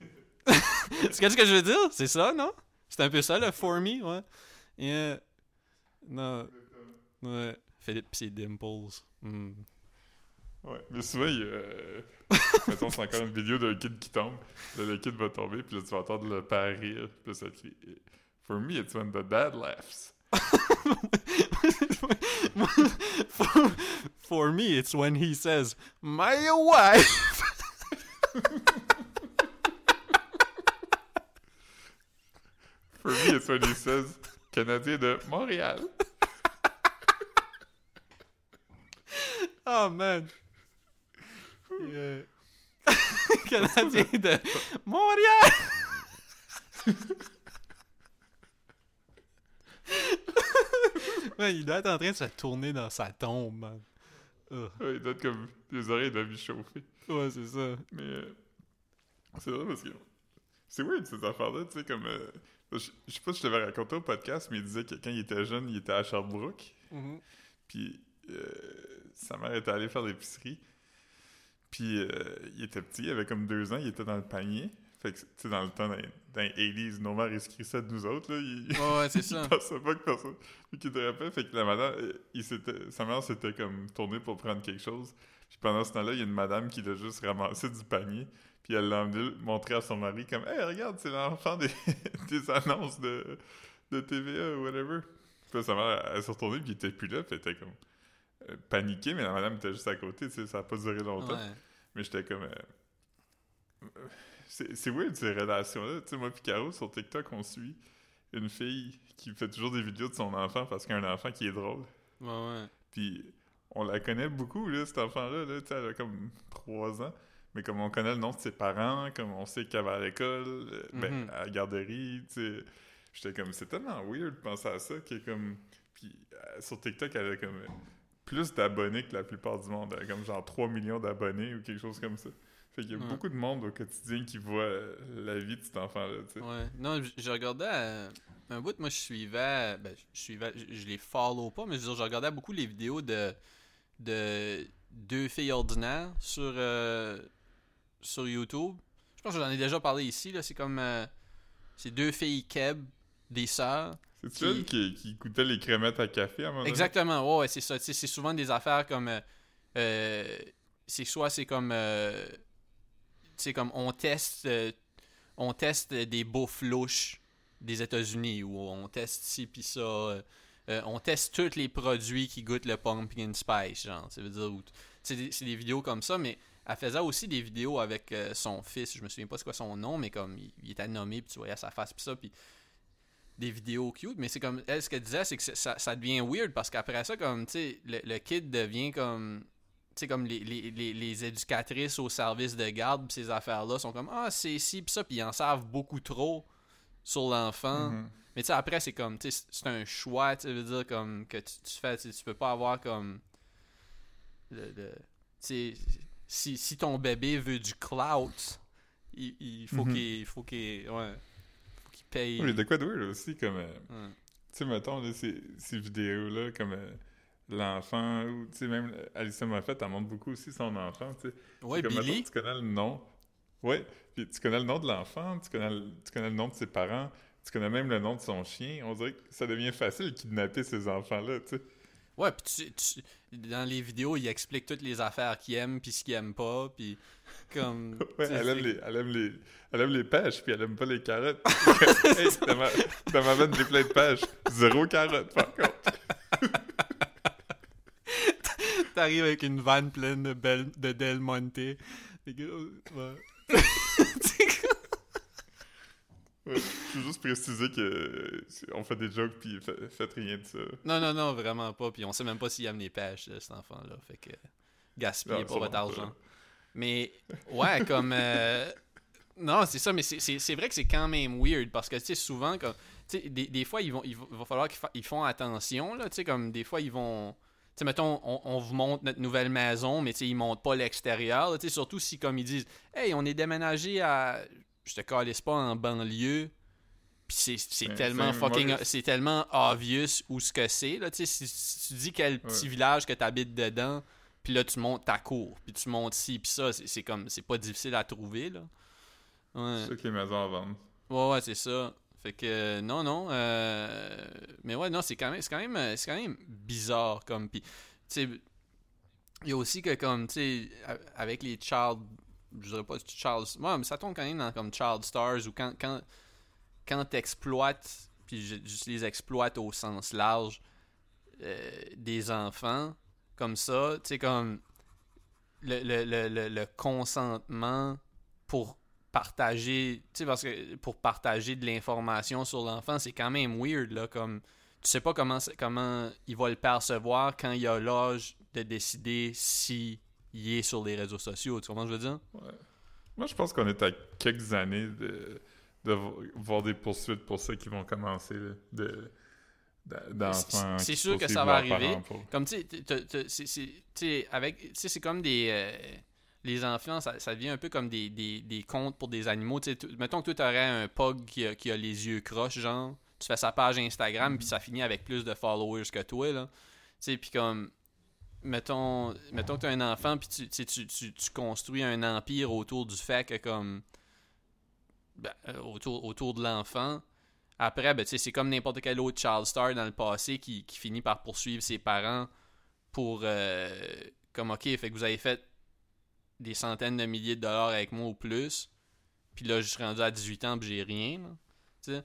S1: c'est qu'est-ce que je veux dire? C'est ça, non? C'est un peu ça, le for me, ouais. Yeah. Non. Ouais. Philippe pis ses dimples. Hmm.
S2: Ouais, mais souvent, il y a. euh, mettons, c'est encore une vidéo d'un kid qui tombe. Là, le kid va tomber, puis là, tu vas entendre le père rire. Puis là, ça crie For me, it's when the dad laughs.
S1: for, for me, it's when he says, My wife.
S2: For me, it's when he says Canadien de Montréal.
S1: Oh, man. Yeah. Canadien de Montréal. man, il doit être en train de se tourner dans sa tombe, man.
S2: Ouais, il doit être comme. Les oreilles doivent lui chauffer.
S1: Ouais, c'est ça.
S2: Mais. euh, c'est vrai parce que. C'est weird ces affaires-là, tu sais, comme. euh, je, je sais pas si je t'avais raconté au podcast, mais il disait que quand il était jeune, il était à Sherbrooke.
S1: Mhm.
S2: Puis euh, sa mère était allée faire l'épicerie. Puis euh, il était petit, il avait comme deux ans, il était dans le panier. Fait que, tu sais, dans le temps, dans, les- dans les 80s, nos mères inscrissaient de nous autres, là. Il,
S1: Ouais, ouais, c'est ça.
S2: il pensait pas que personne. Puis qu'il te rappelle, fait que la madame, euh, il s'était, sa mère s'était comme tournée pour prendre quelque chose. Puis pendant ce temps-là, il y a une madame qui l'a juste ramassé du panier. Puis elle l'a emmené montrer à son mari comme Hey, regarde, c'est l'enfant des, des annonces de, de TVA ou whatever. Puis là, sa mère, elle, elle s'est retournée, puis il était plus là, puis elle était comme paniquée, mais la madame était juste à côté, tu sais, ça a pas duré longtemps.
S1: Ouais.
S2: Mais j'étais comme. euh, C'est weird ces relations-là. Tu sais, moi, puis Caro, sur TikTok, on suit une fille qui fait toujours des vidéos de son enfant parce qu'il y a un enfant qui est drôle.
S1: Ouais, ouais.
S2: Puis on la connaît beaucoup, là, cet enfant-là. Là, Tu sais, elle a comme 3 ans. Mais comme on connaît le nom de ses parents, comme on sait qu'elle va à l'école, euh, ben,
S1: Mhm.
S2: à la garderie, tu sais. J'étais comme, c'est tellement weird de penser à ça, qui est comme. Puis euh, sur TikTok, elle a comme euh, plus d'abonnés que la plupart du monde. A comme genre 3 millions d'abonnés ou quelque chose comme ça. Fait qu'il y a
S1: Ouais.
S2: beaucoup de monde au quotidien qui voit euh, la vie de cet enfant-là, tu sais.
S1: Ouais. Non, je, regardais euh, un bout, moi je suivais, ben, je suivais, je, je les follow pas, mais je, veux dire, je regardais beaucoup les vidéos de, de deux filles ordinaires sur, euh, sur YouTube. Je pense que j'en ai déjà parlé ici, là, c'est comme, euh, c'est deux filles keb, des sœurs.
S2: C'est-tu
S1: Qui-
S2: elle qui, qui goûtait les crémettes à café à un moment donné?
S1: Exactement, ouais, ouais, c'est ça. C'est souvent des affaires comme. euh, euh, c'est soit c'est comme. euh, c'est comme on teste. euh, on teste des bouffes louches des États-Unis ou on teste ci pis ça. on teste tous les produits qui goûtent le pumpkin spice, genre. Ça veut dire. C'est des, c'est des vidéos comme ça, mais elle faisait aussi des vidéos avec son fils. Je me souviens pas c'est quoi son nom, mais comme il, il était nommé, puis tu voyais sa face, puis ça, puis des vidéos cute, mais c'est comme elle ce qu'elle disait, c'est que ça, ça devient weird parce qu'après ça, comme tu sais, le, le kid devient comme tu sais, comme les, les, les, les éducatrices au service de garde, pis ces affaires-là sont comme ah, c'est ci, pis ça, puis ils en savent beaucoup trop sur l'enfant.
S2: Mhm.
S1: Mais tu sais, après, c'est comme, tu sais, c'est un choix, tu veut dire, comme, que tu, tu fais, tu peux pas avoir comme. Le, le- tu sais, si, si ton bébé veut du clout, il, il faut
S2: Mhm.
S1: qu'il. faut qu'il. Ouais. Paye.
S2: Oui, de quoi de weird aussi, comme. euh,
S1: Ouais.
S2: Tu sais, mettons, là, ces, ces vidéos-là, comme euh, l'enfant, ou tu sais, même Alissa Moffett, elle montre beaucoup aussi son enfant, tu sais.
S1: Ouais,
S2: Comme, mettons, tu connais le nom. Ouais, puis tu connais le nom de l'enfant, tu connais, le- tu connais le nom de ses parents, tu connais même le nom de son chien. On dirait que ça devient facile de kidnapper ces enfants-là, tu sais.
S1: Ouais, puis tu, tu- dans les vidéos, il explique toutes les affaires qu'il aime, puis ce qu'il aime pas, puis comme.
S2: Ouais, elle aime, les, elle, aime les, elle aime les pêches, puis elle aime pas les carottes. hey, dans ma, dans ma vanne, j'ai plein de pêches. Zéro carotte, par contre.
S1: T'arrives avec une vanne pleine de, Bel- de Del Monte. Ouais.
S2: Ouais, Je veux juste préciser que euh, on fait des jokes, puis fa- faites rien de ça.
S1: Non, non, non, vraiment pas. Puis on sait même pas s'il aime les pêches, cet enfant-là. Fait que gaspillez pas votre argent. Mais, ouais, comme. euh, Non, c'est ça, mais c'est- vrai que c'est quand même weird parce que, tu sais, souvent, comme. Des, des fois, ils vont, il va, falloir qu'ils fa- font attention, là. Tu sais, comme des fois, ils vont. Tu sais, mettons, on, on vous montre notre nouvelle maison, mais tu sais, ils montrent pas l'extérieur. là, Tu sais, surtout si, comme ils disent, hey, on est déménagé à. Je te calisse pas en banlieue. Puis c'est- C'est- tellement fucking. C'est tellement obvious où ce que c'est, là. Tu sais, si, si tu dis quel petit
S2: Ouais.
S1: village que t'habites dedans, puis là, tu montes ta cour, puis tu montes ci, puis ça, c'est comme. C'est pas difficile à trouver, là. Ouais.
S2: C'est ça que les maisons à vendre.
S1: Ouais, ouais, c'est ça. Fait que non, non. euh, mais ouais, non, c'est quand même, c'est quand même, c'est quand même bizarre comme. Puis, tu sais, il y a aussi que comme, tu sais, avec les child, je dirais pas child, ouais, mais ça tombe quand même dans comme child stars ou quand, quand, quand t'exploites, puis je, exploite au sens large, euh, des enfants comme ça, tu sais comme le, le, le, le, consentement pour partager, tu sais, parce que pour partager de l'information sur l'enfant, c'est quand même weird, là, comme, tu sais pas comment, comment il va le percevoir quand il a l'âge de décider si il est sur les réseaux sociaux, tu comprends ce que je veux dire?
S2: Ouais. Moi, je pense qu'on est à quelques années de, de vo- voir des poursuites pour ceux qui vont commencer, de.
S1: C'est sûr que ça va arriver.
S2: pour-
S1: Comme, tu sais, tu avec, tu sais, c'est comme des... euh, les enfants, ça, ça devient un peu comme des, des, des contes pour des animaux. Tu tu- mettons que toi, t'aurais un pug qui a, qui a les yeux croches, genre. Tu fais sa page Instagram, puis ça finit avec plus de followers que toi, là. Tu sais, puis comme... Mettons, mettons que t'as un enfant, puis tu, tu, tu, tu, tu construis un empire autour du fait que, comme... ben, euh, autour, autour de l'enfant. Après, ben, tu c'est comme n'importe quel autre child star dans le passé qui, qui finit par poursuivre ses parents pour euh, comme ok, fait que vous avez fait des centaines de milliers de dollars avec moi ou plus. Puis là, je suis rendu à 18 ans puis j'ai rien. là.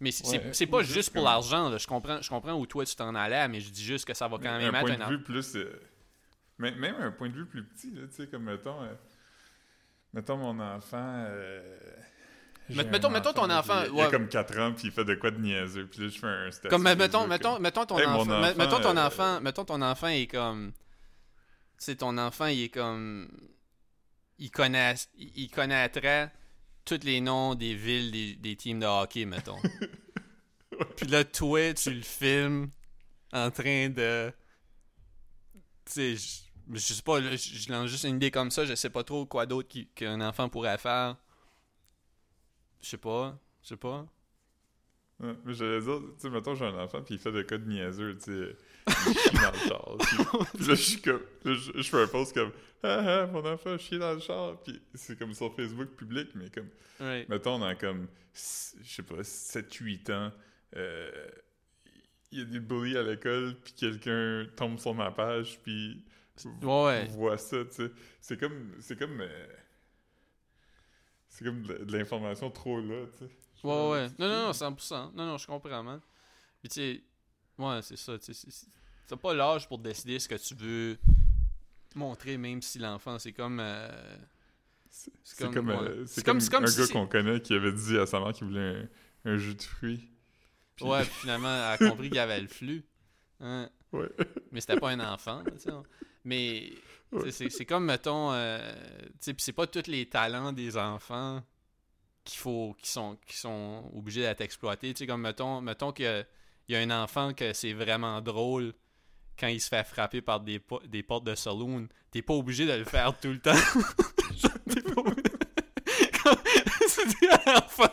S1: Mais c'est
S2: Ouais,
S1: pas juste pour l'argent. là. Je comprends, je comprends où toi tu t'en allais, mais je dis juste que ça va quand
S2: un
S1: même être
S2: point
S1: un
S2: de vue plus... euh, même, un point de vue plus petit, tu sais, comme mettons... euh, mettons mon enfant... euh, un
S1: mettons- mettons ton enfant,
S2: Il a
S1: ouais.
S2: comme 4 ans, puis il fait de quoi de niaiseux. Puis là, je fais un statut
S1: Comme mais mettons, mettons,
S2: comme-
S1: mettons ton
S2: Hey,
S1: enfant, me-
S2: enfant,
S1: mettons ton
S2: euh,
S1: enfant, mettons ton enfant est comme, tu sais ton enfant il est comme, il connaît, il connaîtrait tous les noms des villes des, des teams de hockey mettons. Puis là toi tu le filmes en train de, tu sais, je, je sais pas, là, je je lance juste une idée comme ça, je sais pas trop quoi d'autre qu'un enfant pourrait faire. Je sais pas, je sais pas.
S2: Ouais, mais j'allais dire, tu sais, mettons, j'ai un enfant, puis il fait de quoi de niaiseux, tu sais. Chie dans le char. Puis, là, je suis comme. je, je fais un post comme. Ah ah, mon enfant chie dans le char. Puis c'est comme sur Facebook public, mais comme.
S1: Ouais.
S2: Mettons, dans comme. Je sais pas, 7-8 ans. euh, il y a des bullies à l'école, puis quelqu'un tombe sur ma page, puis.
S1: Ouais,
S2: voit ça, tu sais. C'est comme. C'est comme. euh, c'est comme de, de l'information trop là, tu sais.
S1: Ouais, ouais. Non, non, non, 100%. Non, non, je comprends, man. Puis, tu sais, ouais, c'est ça. T'as pas l'âge pour décider ce que tu veux montrer, même si l'enfant, c'est comme. euh,
S2: C'est
S1: comme-
S2: comme, euh,
S1: comme-
S2: comme,
S1: c'est comme
S2: un
S1: si
S2: gars qu'on connaît qui avait dit à sa mère qu'il voulait un, un jus de fruits. Puis-
S1: Ouais, puis finalement, elle a compris qu'il y avait le flux. Hein.
S2: Ouais.
S1: Mais c'était pas un enfant. Mais,
S2: Ouais.
S1: c'est c'est comme, mettons, euh, tu sais, puis c'est pas tous les talents des enfants qu'il faut qui sont qui sont obligés d'être exploités tu sais comme mettons mettons que il y a un enfant que c'est vraiment drôle quand il se fait frapper par des, po- des portes de saloon. T'es pas obligé de le faire tout le temps. T'es pas obligé- Comme- c'est un enfant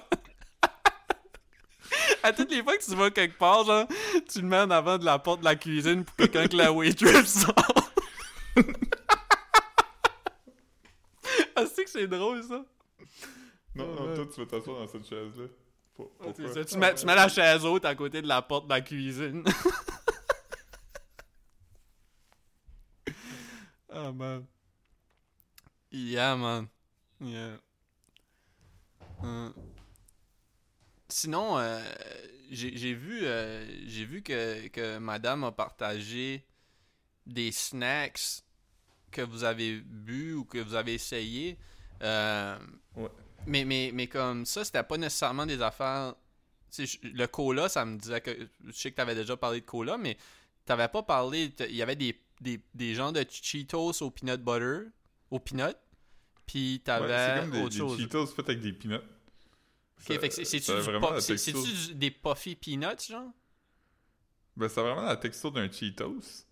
S1: à toutes les fois que tu vas quelque part genre tu le mets en avant de la porte de la cuisine pour que quand que la waitress sort. Ah c'est que c'est drôle ça.
S2: Non,
S1: Ouais,
S2: non, toi, tu vas t'asseoir dans cette chaise-là. Pour-
S1: Ah, c'est
S2: pourquoi?
S1: ça, tu, mets, tu mets la chaise haute à côté de la porte de la cuisine. Ah, man. Yeah, man. Yeah. Euh, Sinon, euh, j'ai j'ai vu, euh, j'ai vu que, que madame a partagé des snacks que vous avez bu ou que vous avez essayé. Euh,
S2: Ouais.
S1: Mais, mais, mais comme ça, c'était pas nécessairement des affaires. le cola, ça me disait que. Je sais que t'avais déjà parlé de cola, mais t'avais pas parlé. Il y avait des, des, des genres de Cheetos au peanut butter. Au peanut. Puis t'avais
S2: c'est comme des,
S1: autre
S2: des
S1: chose.
S2: Cheetos faits avec des peanuts.
S1: C'est- c'est-tu du c'est- des puffy peanuts, genre?
S2: Ben, ça a vraiment la texture d'un Cheetos.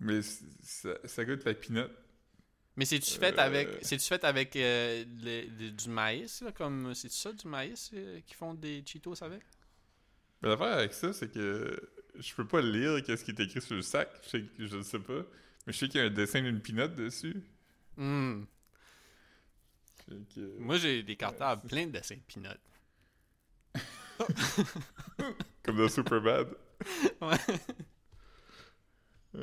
S2: Mais ça, ça goûte la peanut.
S1: Mais c'est-tu fait
S2: Euh,
S1: avec c'est-tu fait avec euh, le- le- du maïs, là, comme c'est ça du maïs euh, qui font des Cheetos avec?
S2: Mais l'affaire avec ça, c'est que je peux pas lire qu'est-ce qui est écrit sur le sac. Je sais, je sais pas. Mais je sais qu'il y a un dessin d'une peanut dessus. Que-
S1: Moi j'ai des cartables pleins de dessins de peanuts.
S2: Comme dans Superbad.
S1: Ouais.
S2: Si-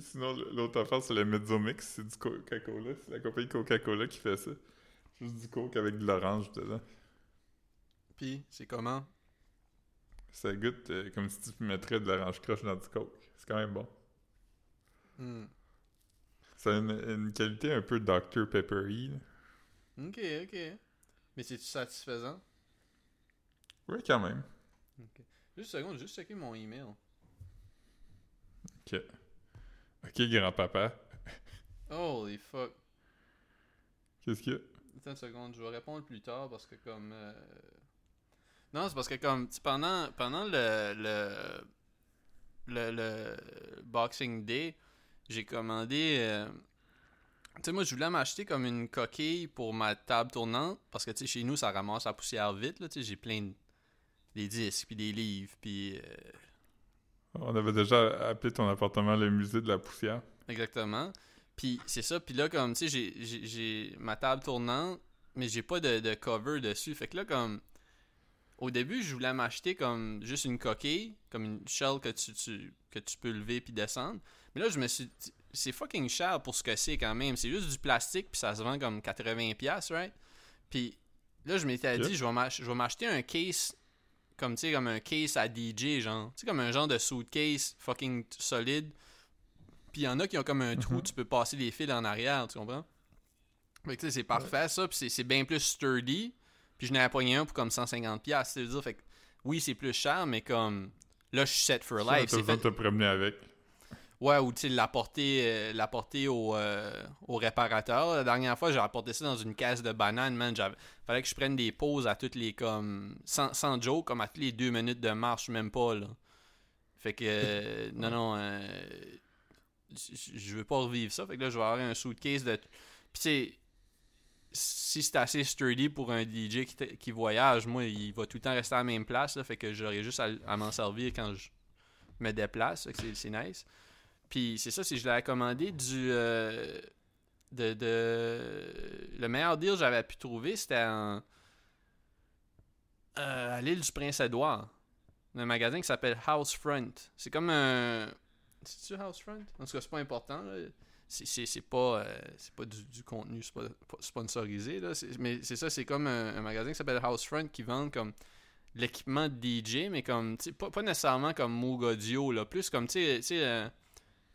S2: Sinon, l'autre affaire, c'est le Mezzomix. C'est du Coca-Cola. C'est la compagnie Coca-Cola qui fait ça. Juste du Coke avec de l'orange dedans.
S1: Puis c'est comment?
S2: Ça goûte euh, comme si tu mettrais de l'orange croche dans du Coke. C'est quand même bon.
S1: Hmm.
S2: Ça a une, une qualité un peu Dr Peppery. là.
S1: Ok, ok. Mais c'est-tu satisfaisant?
S2: Oui, quand même.
S1: Juste une seconde, juste checker mon email.
S2: Ok. Ok, grand-papa.
S1: Holy fuck.
S2: Qu'est-ce qu'il y a?
S1: Attends une seconde, je vais répondre plus tard parce que comme... euh, Non, c'est parce que comme, pendant, pendant le, le, le, le Boxing Day, j'ai commandé... euh, Tu sais, moi, je voulais m'acheter comme une coquille pour ma table tournante parce que, tu sais, chez nous, ça ramasse la poussière vite, là, tu sais, j'ai plein de... des disques, puis des livres, puis... euh,
S2: On avait déjà appelé ton appartement le musée de la poussière.
S1: Exactement. Puis c'est ça. Puis là, comme, tu sais, j'ai- ma table tournante, mais j'ai pas de, de cover dessus. Fait que là, comme, au début, je voulais m'acheter comme juste une coquille, comme une shell que tu, tu- que tu peux lever puis descendre. Mais là, je me suis dit, c'est fucking cher pour ce que c'est quand même. C'est juste du plastique, puis ça se vend comme 80$, right? Puis là, je m'étais dit, je vais m'acheter un case, comme, tu sais, comme un case à DJ, genre. Tu sais, comme un genre de suitcase fucking solide. Puis il y en a qui ont comme un trou,
S2: Mhm.
S1: tu peux passer les fils en arrière, tu comprends? Fait que tu sais, c'est parfait ça, puis c'est- c'est bien plus sturdy. Puis je n'ai pogné un pour comme 150$, piastres, tu veux dire, fait que oui, c'est plus cher, mais comme là, je suis set for life. C'est fait...
S2: de te promener avec.
S1: Ouais, ou tu l'apporter euh, l'apporter au, euh, au réparateur. La dernière fois, j'ai apporté ça dans une caisse de bananes, man. Fallait que je prenne des pauses à toutes les comme. Sans, sans joke, comme à toutes les deux minutes de marche, même pas là. Fait que euh, non, non, euh, je veux pas revivre ça. Fait que là, je vais avoir un suitcase de. Puis tu sais, si c'est assez sturdy pour un DJ qui, qui voyage, moi, il va tout le temps rester à la même place. Là, fait que j'aurai juste à, à m'en servir quand je me déplace. C'est nice. Puis c'est ça, c'est je l'avais commandé du. euh, de. Le meilleur deal que j'avais pu trouver, c'était en. euh, à l'île du Prince-Édouard. Un magasin qui s'appelle Housefront. C'est comme un. C'est-tu Housefront? En tout cas, c'est pas important. C'est, pas, euh, pas du, contenu sponsorisé. Là. Mais c'est ça, c'est comme un, magasin qui s'appelle Housefront qui vend comme l'équipement de DJ, mais comme. Pas, pas nécessairement comme Moog Audio, là. Plus comme, tu euh,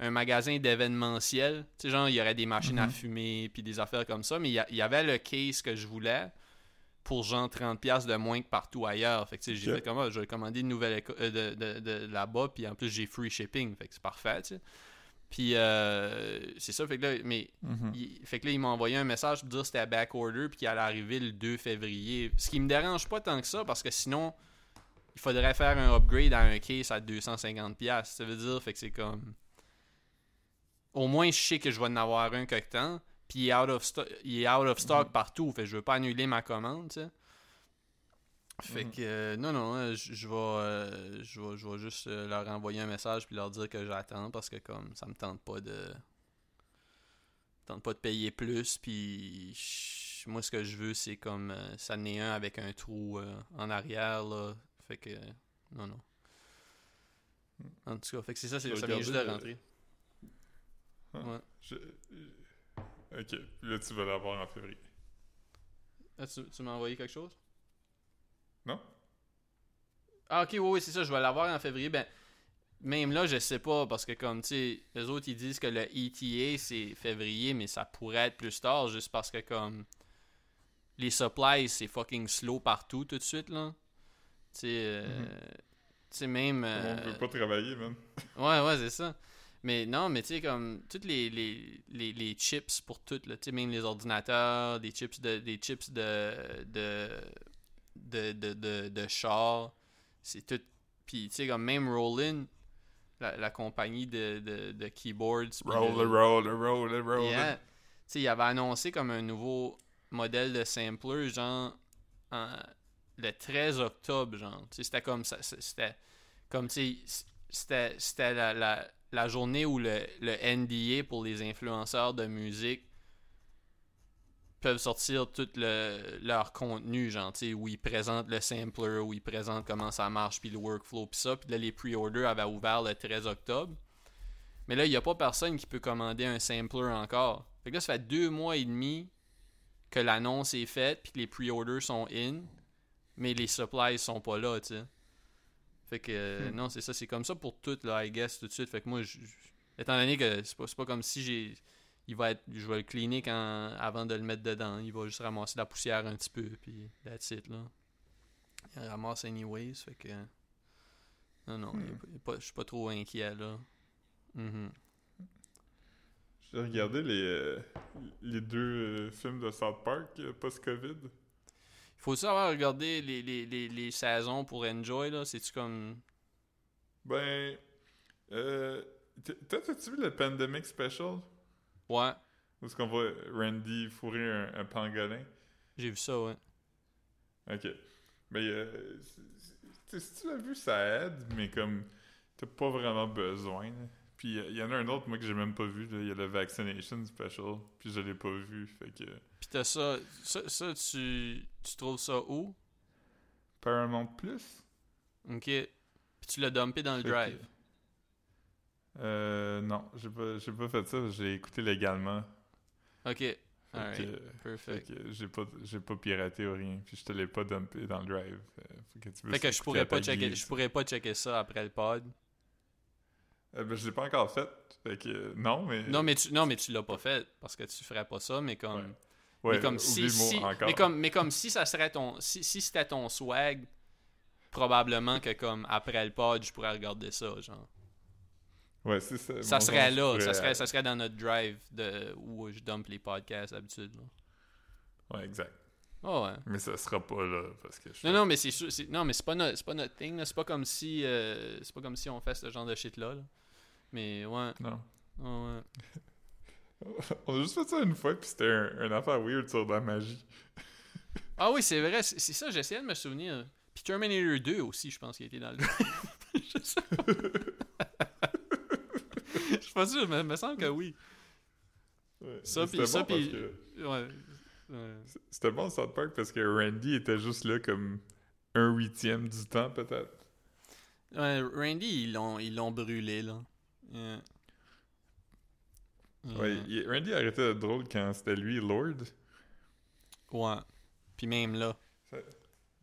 S1: un magasin d'événementiel. Tu sais, genre, il y aurait des machines à
S2: Mhm.
S1: fumer, puis des affaires comme ça, mais il y, avait le case que je voulais pour genre 30$ de moins que partout ailleurs. Fait que tu sais, j'ai fait comment je vais commander une nouvelle éco- euh, de, de, de là-bas, puis en plus j'ai free shipping. Fait que c'est parfait, tu sais. Puis euh, c'est ça, fait que là, mais
S2: Mhm.
S1: il, fait que là, il m'a envoyé un message pour dire que c'était à back order puis qu'il allait arriver le 2 février. Ce qui me dérange pas tant que ça parce que sinon, il faudrait faire un upgrade à un case à 250$. Ça veut dire, fait que c'est comme. Au moins, je sais que je vais en avoir un quelque temps. Puis il est out of, sto- il est out of stock
S2: Mhm.
S1: partout. Fait que je veux pas annuler ma commande. Fait
S2: Mhm.
S1: que, euh, non, non, euh, je je vais, euh, je vais, je vais juste leur envoyer un message puis leur dire que j'attends parce que, comme, ça me tente pas de. me tente pas de payer plus. Puis, je- moi, ce que je veux, c'est comme. euh, ça n'est un avec un trou en arrière, là. Fait que, non, non. En tout cas, fait que c'est ça, c'est- vient juste de rentrer.
S2: Ah.
S1: Ouais.
S2: Je- Ok, là tu vas l'avoir en février.
S1: Ah, tu tu m'as envoyé quelque chose?
S2: Non?
S1: Ah, ok, oui, oui, c'est ça, je vais l'avoir en février. Ben, même là, je sais pas, parce que comme, tu sais, les autres, ils disent que le ETA, c'est février, mais ça pourrait être plus tard, juste parce que, comme, les supplies, c'est fucking slow partout tout de suite, là. Tu sais, euh,
S2: Mhm.
S1: sais, même... Euh,
S2: veut pas travailler, man.
S1: Ouais, ouais, c'est ça. Mais non, mais tu sais, comme, toutes les, les, les, les chips pour toutes, tu sais, même les ordinateurs, des chips de, des chips de, de, de, de, de, de char, c'est tout. Puis, tu sais, comme même Rollin, la, la compagnie de, de, de keyboards. puis de-
S2: Roll, roll, roll, roll.
S1: Yeah. Tu sais, il avait annoncé comme un nouveau modèle de sampler, genre, en- le 13 octobre, genre. Tu sais, c'était comme ça. C'était comme, tu sais, c'était c'était la, la, la journée où le, NDA pour les influenceurs de musique peuvent sortir tout le, leur contenu, genre, où ils présentent le sampler, où ils présentent comment ça marche, puis le workflow, puis ça. Puis là, les pre-orders avaient ouvert le 13 octobre. Mais là, il n'y a pas personne qui peut commander un sampler encore. Fait que là, ça fait deux mois et demi que l'annonce est faite, puis que les pre-orders sont in, mais les supplies sont pas là, tu sais. Fait que, euh,
S2: Hmm.
S1: non, c'est ça, c'est comme ça pour tout, là, I guess, tout de suite. Fait que moi, je- je- étant donné que c'est pas, c'est pas comme si j'ai. Il va être, je vais le cleaner quand, avant de le mettre dedans. Il va juste ramasser la poussière un petit peu, puis that's it, là. Il ramasse anyways, fait que. Non, non,
S2: Hmm.
S1: il pas- je suis pas trop inquiet, là. Mhm.
S2: J'ai regardé les, euh, les deux euh, films de South Park post-Covid.
S1: Faut-tu avoir regardé les, les, les, les saisons pour Enjoy, là? C'est-tu comme...
S2: Ben, euh, toi, t'as-tu vu le Pandemic Special?
S1: Ouais,
S2: Où est-ce qu'on voit Randy fourrer un, un pangolin?
S1: j'ai vu ça, ouais.
S2: Ok. Mais, euh, si tu l'as vu, ça aide, mais comme, t'as pas vraiment besoin. là. Puis, il y en a un autre, moi, que j'ai même pas vu. Il y a le Vaccination Special, puis je l'ai pas vu. Fait que,
S1: Pis t'as ça... Ça, ça, tu, tu trouves ça où?
S2: Paramount Plus?
S1: OK. Puis tu l'as dumpé dans le
S2: que-
S1: drive.
S2: Euh, non, j'ai pas, j'ai pas fait ça. J'ai écouté légalement.
S1: OK. Alright. Perfect.
S2: j'ai pas, j'ai pas piraté ou rien. Puis je te l'ai pas dumpé dans le drive. Euh, Fait que, tu
S1: Fait que je pourrais pas checker... Je pourrais pas checker ça après le pod.
S2: Euh, ben, je l'ai pas encore fait. Fait que, euh, non, mais.
S1: Non, mais tu, non, mais tu l'as pas fait, parce que tu ferais pas ça, mais comme...
S2: Ouais. Ouais,
S1: mais comme si, mais comme mais comme si ça serait ton si, si c'était ton swag probablement que comme après le pod je pourrais regarder ça genre
S2: Ouais, c'est ça.
S1: ça serait
S2: sens,
S1: là ça serait ça serait dans notre drive de où je dump les podcasts d'habitude.
S2: Ouais, exact.
S1: Oh ouais
S2: Mais ça sera pas là parce que je
S1: non non mais c'est sûr non mais c'est pas notre c'est pas notre thing c'est pas comme si euh, c'est pas comme si on fait ce genre de shit là, là. mais ouais
S2: Non.
S1: ouais, ouais.
S2: On a juste fait ça une fois, puis c'était un, un affaire weird sur de la magie.
S1: ah oui c'est vrai c'est ça j'essayais de me souvenir puis Terminator 2 aussi je pense qu'il était dans le je sais pas je suis pas sûr mais il me semble que oui
S2: Ouais.
S1: Ça, puis- ça, puis-
S2: que-
S1: Ouais.
S2: C'était bon South Park parce que Randy était juste là comme un huitième du temps, peut-être.
S1: Ouais, Randy, ils l'ont, ils l'ont brûlé, là. Yeah.
S2: Ouais,
S1: Yeah.
S2: Randy arrêtait d'être drôle quand c'était lui, Lord.
S1: Ouais. Puis même là.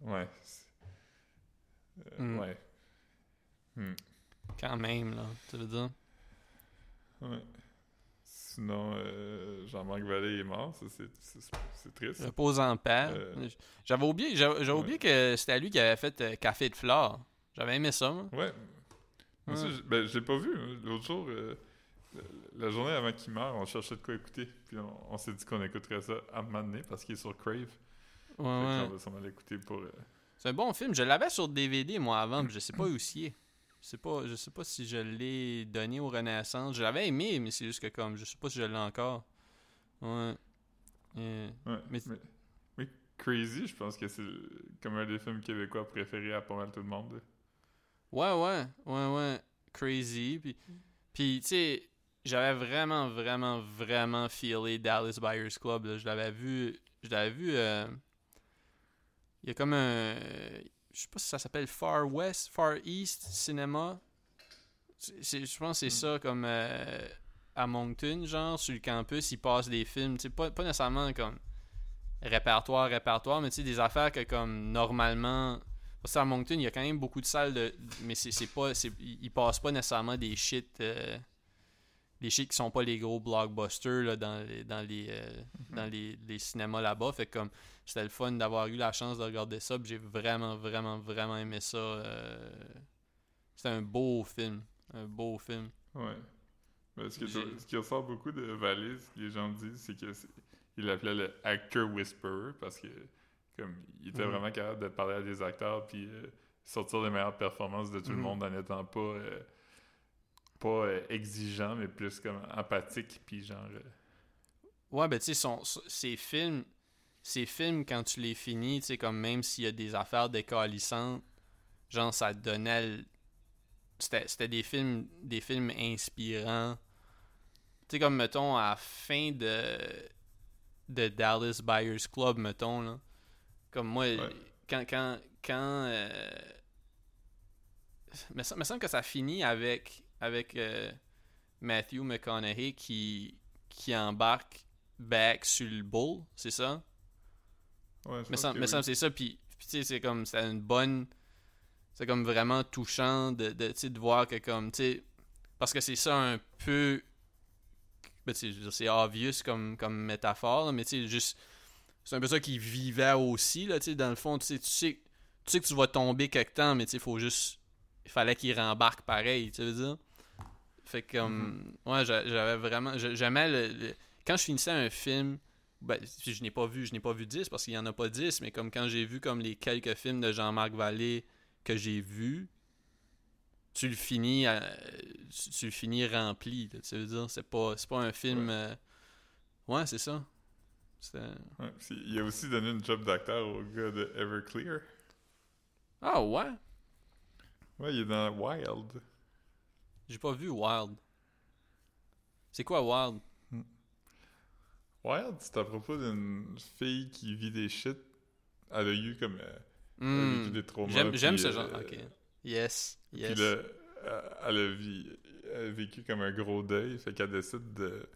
S2: Ouais. c'est- Euh,
S1: Mm.
S2: Ouais. Hmm.
S1: Quand même, là. Tu veux dire?
S2: Ouais. Sinon, euh, Jean-Marc Vallée est mort, ça c'est- triste.
S1: Repose en paix.
S2: Euh.
S1: J'avais oublié, j'avais,
S2: Ouais.
S1: oublié que c'était lui qui avait fait euh, Café de Flore. J'avais aimé ça, moi.
S2: Ouais. Moi
S1: Ouais.
S2: ben, j'ai pas vu. hein. L'autre jour, euh, La journée avant qu'il meure, on cherchait de quoi écouter. Puis on, on s'est dit qu'on écouterait ça à un moment donné parce qu'il est sur Crave.
S1: Ouais, ouais.
S2: On va sûrement l'écouter pour. euh,
S1: C'est un bon film. Je l'avais sur DVD, moi, avant, puis je sais pas où il est. Je sais pas, je sais pas si je l'ai donné au Renaissance. Je l'avais aimé, mais c'est juste que comme, je sais pas si je l'ai encore. Ouais. Euh,
S2: Ouais,
S1: Mais-
S2: mais, mais Crazy, je pense que c'est comme un des films québécois préférés à pas mal tout le monde.
S1: Ouais, ouais, ouais, ouais. Crazy. Puis, puis tu sais, j'avais vraiment, vraiment, vraiment feelé Dallas Buyers Club. là. Je l'avais vu. Je l'avais vu. euh, Il y a comme un. Je sais pas si ça s'appelle Far West, Far East Cinema. Je pense que c'est ça, comme euh, à Moncton, genre, sur le campus, ils passent des films. Tu sais, pas, pas nécessairement comme répertoire, répertoire, mais tu sais, des affaires que, comme, normalement. Parce qu'à Moncton, il y a quand même beaucoup de salles de. Mais c'est pas. ils passent pas nécessairement des shit. euh, des shit qui sont pas les gros blockbusters là, dans les, dans les, euh, dans les, les cinémas là-bas. Fait que comme c'était le fun d'avoir eu la chance de regarder ça. J'ai vraiment, vraiment, vraiment aimé ça. euh, C'était un beau film. Un beau film.
S2: Ouais. Mais ce, qui, ce ressort beaucoup de Valise, les gens disent, c'est que c'est- il l'appelait le actor whisperer parce que comme il était
S1: Mhm.
S2: vraiment capable de parler à des acteurs puis euh, sortir les meilleures performances de tout le
S1: Mhm.
S2: monde en étant pas pas euh, exigeant mais plus comme empathique puis genre euh,
S1: Ouais, ben tu sais, son- son- ces films, ces films, quand tu les finis, tu sais, comme même s'il y a des affaires décalissantes, genre ça te donnait. C'était des films, des films inspirants. Tu sais, comme mettons, à la fin de, de Dallas Buyers Club, mettons, là. Comme moi,
S2: Ouais.
S1: quand. quand, quand euh, me, sem- me semble que ça finit avec, avec euh, Matthew McConaughey qui, qui embarque back sur le bull, c'est ça?
S2: ouais, je oui.
S1: semble que c'est ça. Puis, puis tu sais, c'est comme, c'est une bonne. C'est comme vraiment touchant de, de, de voir que, comme, tu sais, parce que c'est ça un peu. Ben, c'est obvious comme, comme métaphore, là, mais tu sais, juste. C'est un peu ça qu'il vivait aussi, là, tu sais, dans le fond, tu sais, tu sais, tu sais que tu vas tomber quelque temps, mais tu sais, il faut juste. Il fallait qu'il rembarque pareil, tu veux dire? Fait que, comme. Ouais, j'a- j'avais vraiment. j'a- J'aimais le, le- Quand je finissais un film. Ben, je n'ai pas vu, je n'ai pas vu 10 parce qu'il n'y en a pas 10, mais comme quand j'ai vu comme les quelques films de Jean-Marc Vallée que j'ai vus, tu le finis à- tu, tu le finis rempli, là, tu veux dire, c'est pas c'est pas un film
S2: Ouais.
S1: euh, Ouais, c'est ça.
S2: Ouais, puis il a aussi donné une job d'acteur au gars de Everclear.
S1: Ah ouais,
S2: Ouais, il est dans Wild.
S1: J'ai pas vu Wild. C'est quoi Wild?
S2: Wild, c'est à propos d'une fille qui vit des shit. Elle a eu comme. euh, vécu des traumas.
S1: J'aime
S2: puis,
S1: ce
S2: euh,
S1: genre. OK. Yes,
S2: Puis
S1: yes.
S2: euh, elle a, vi- elle a vécu comme un gros deuil, fait qu'elle décide de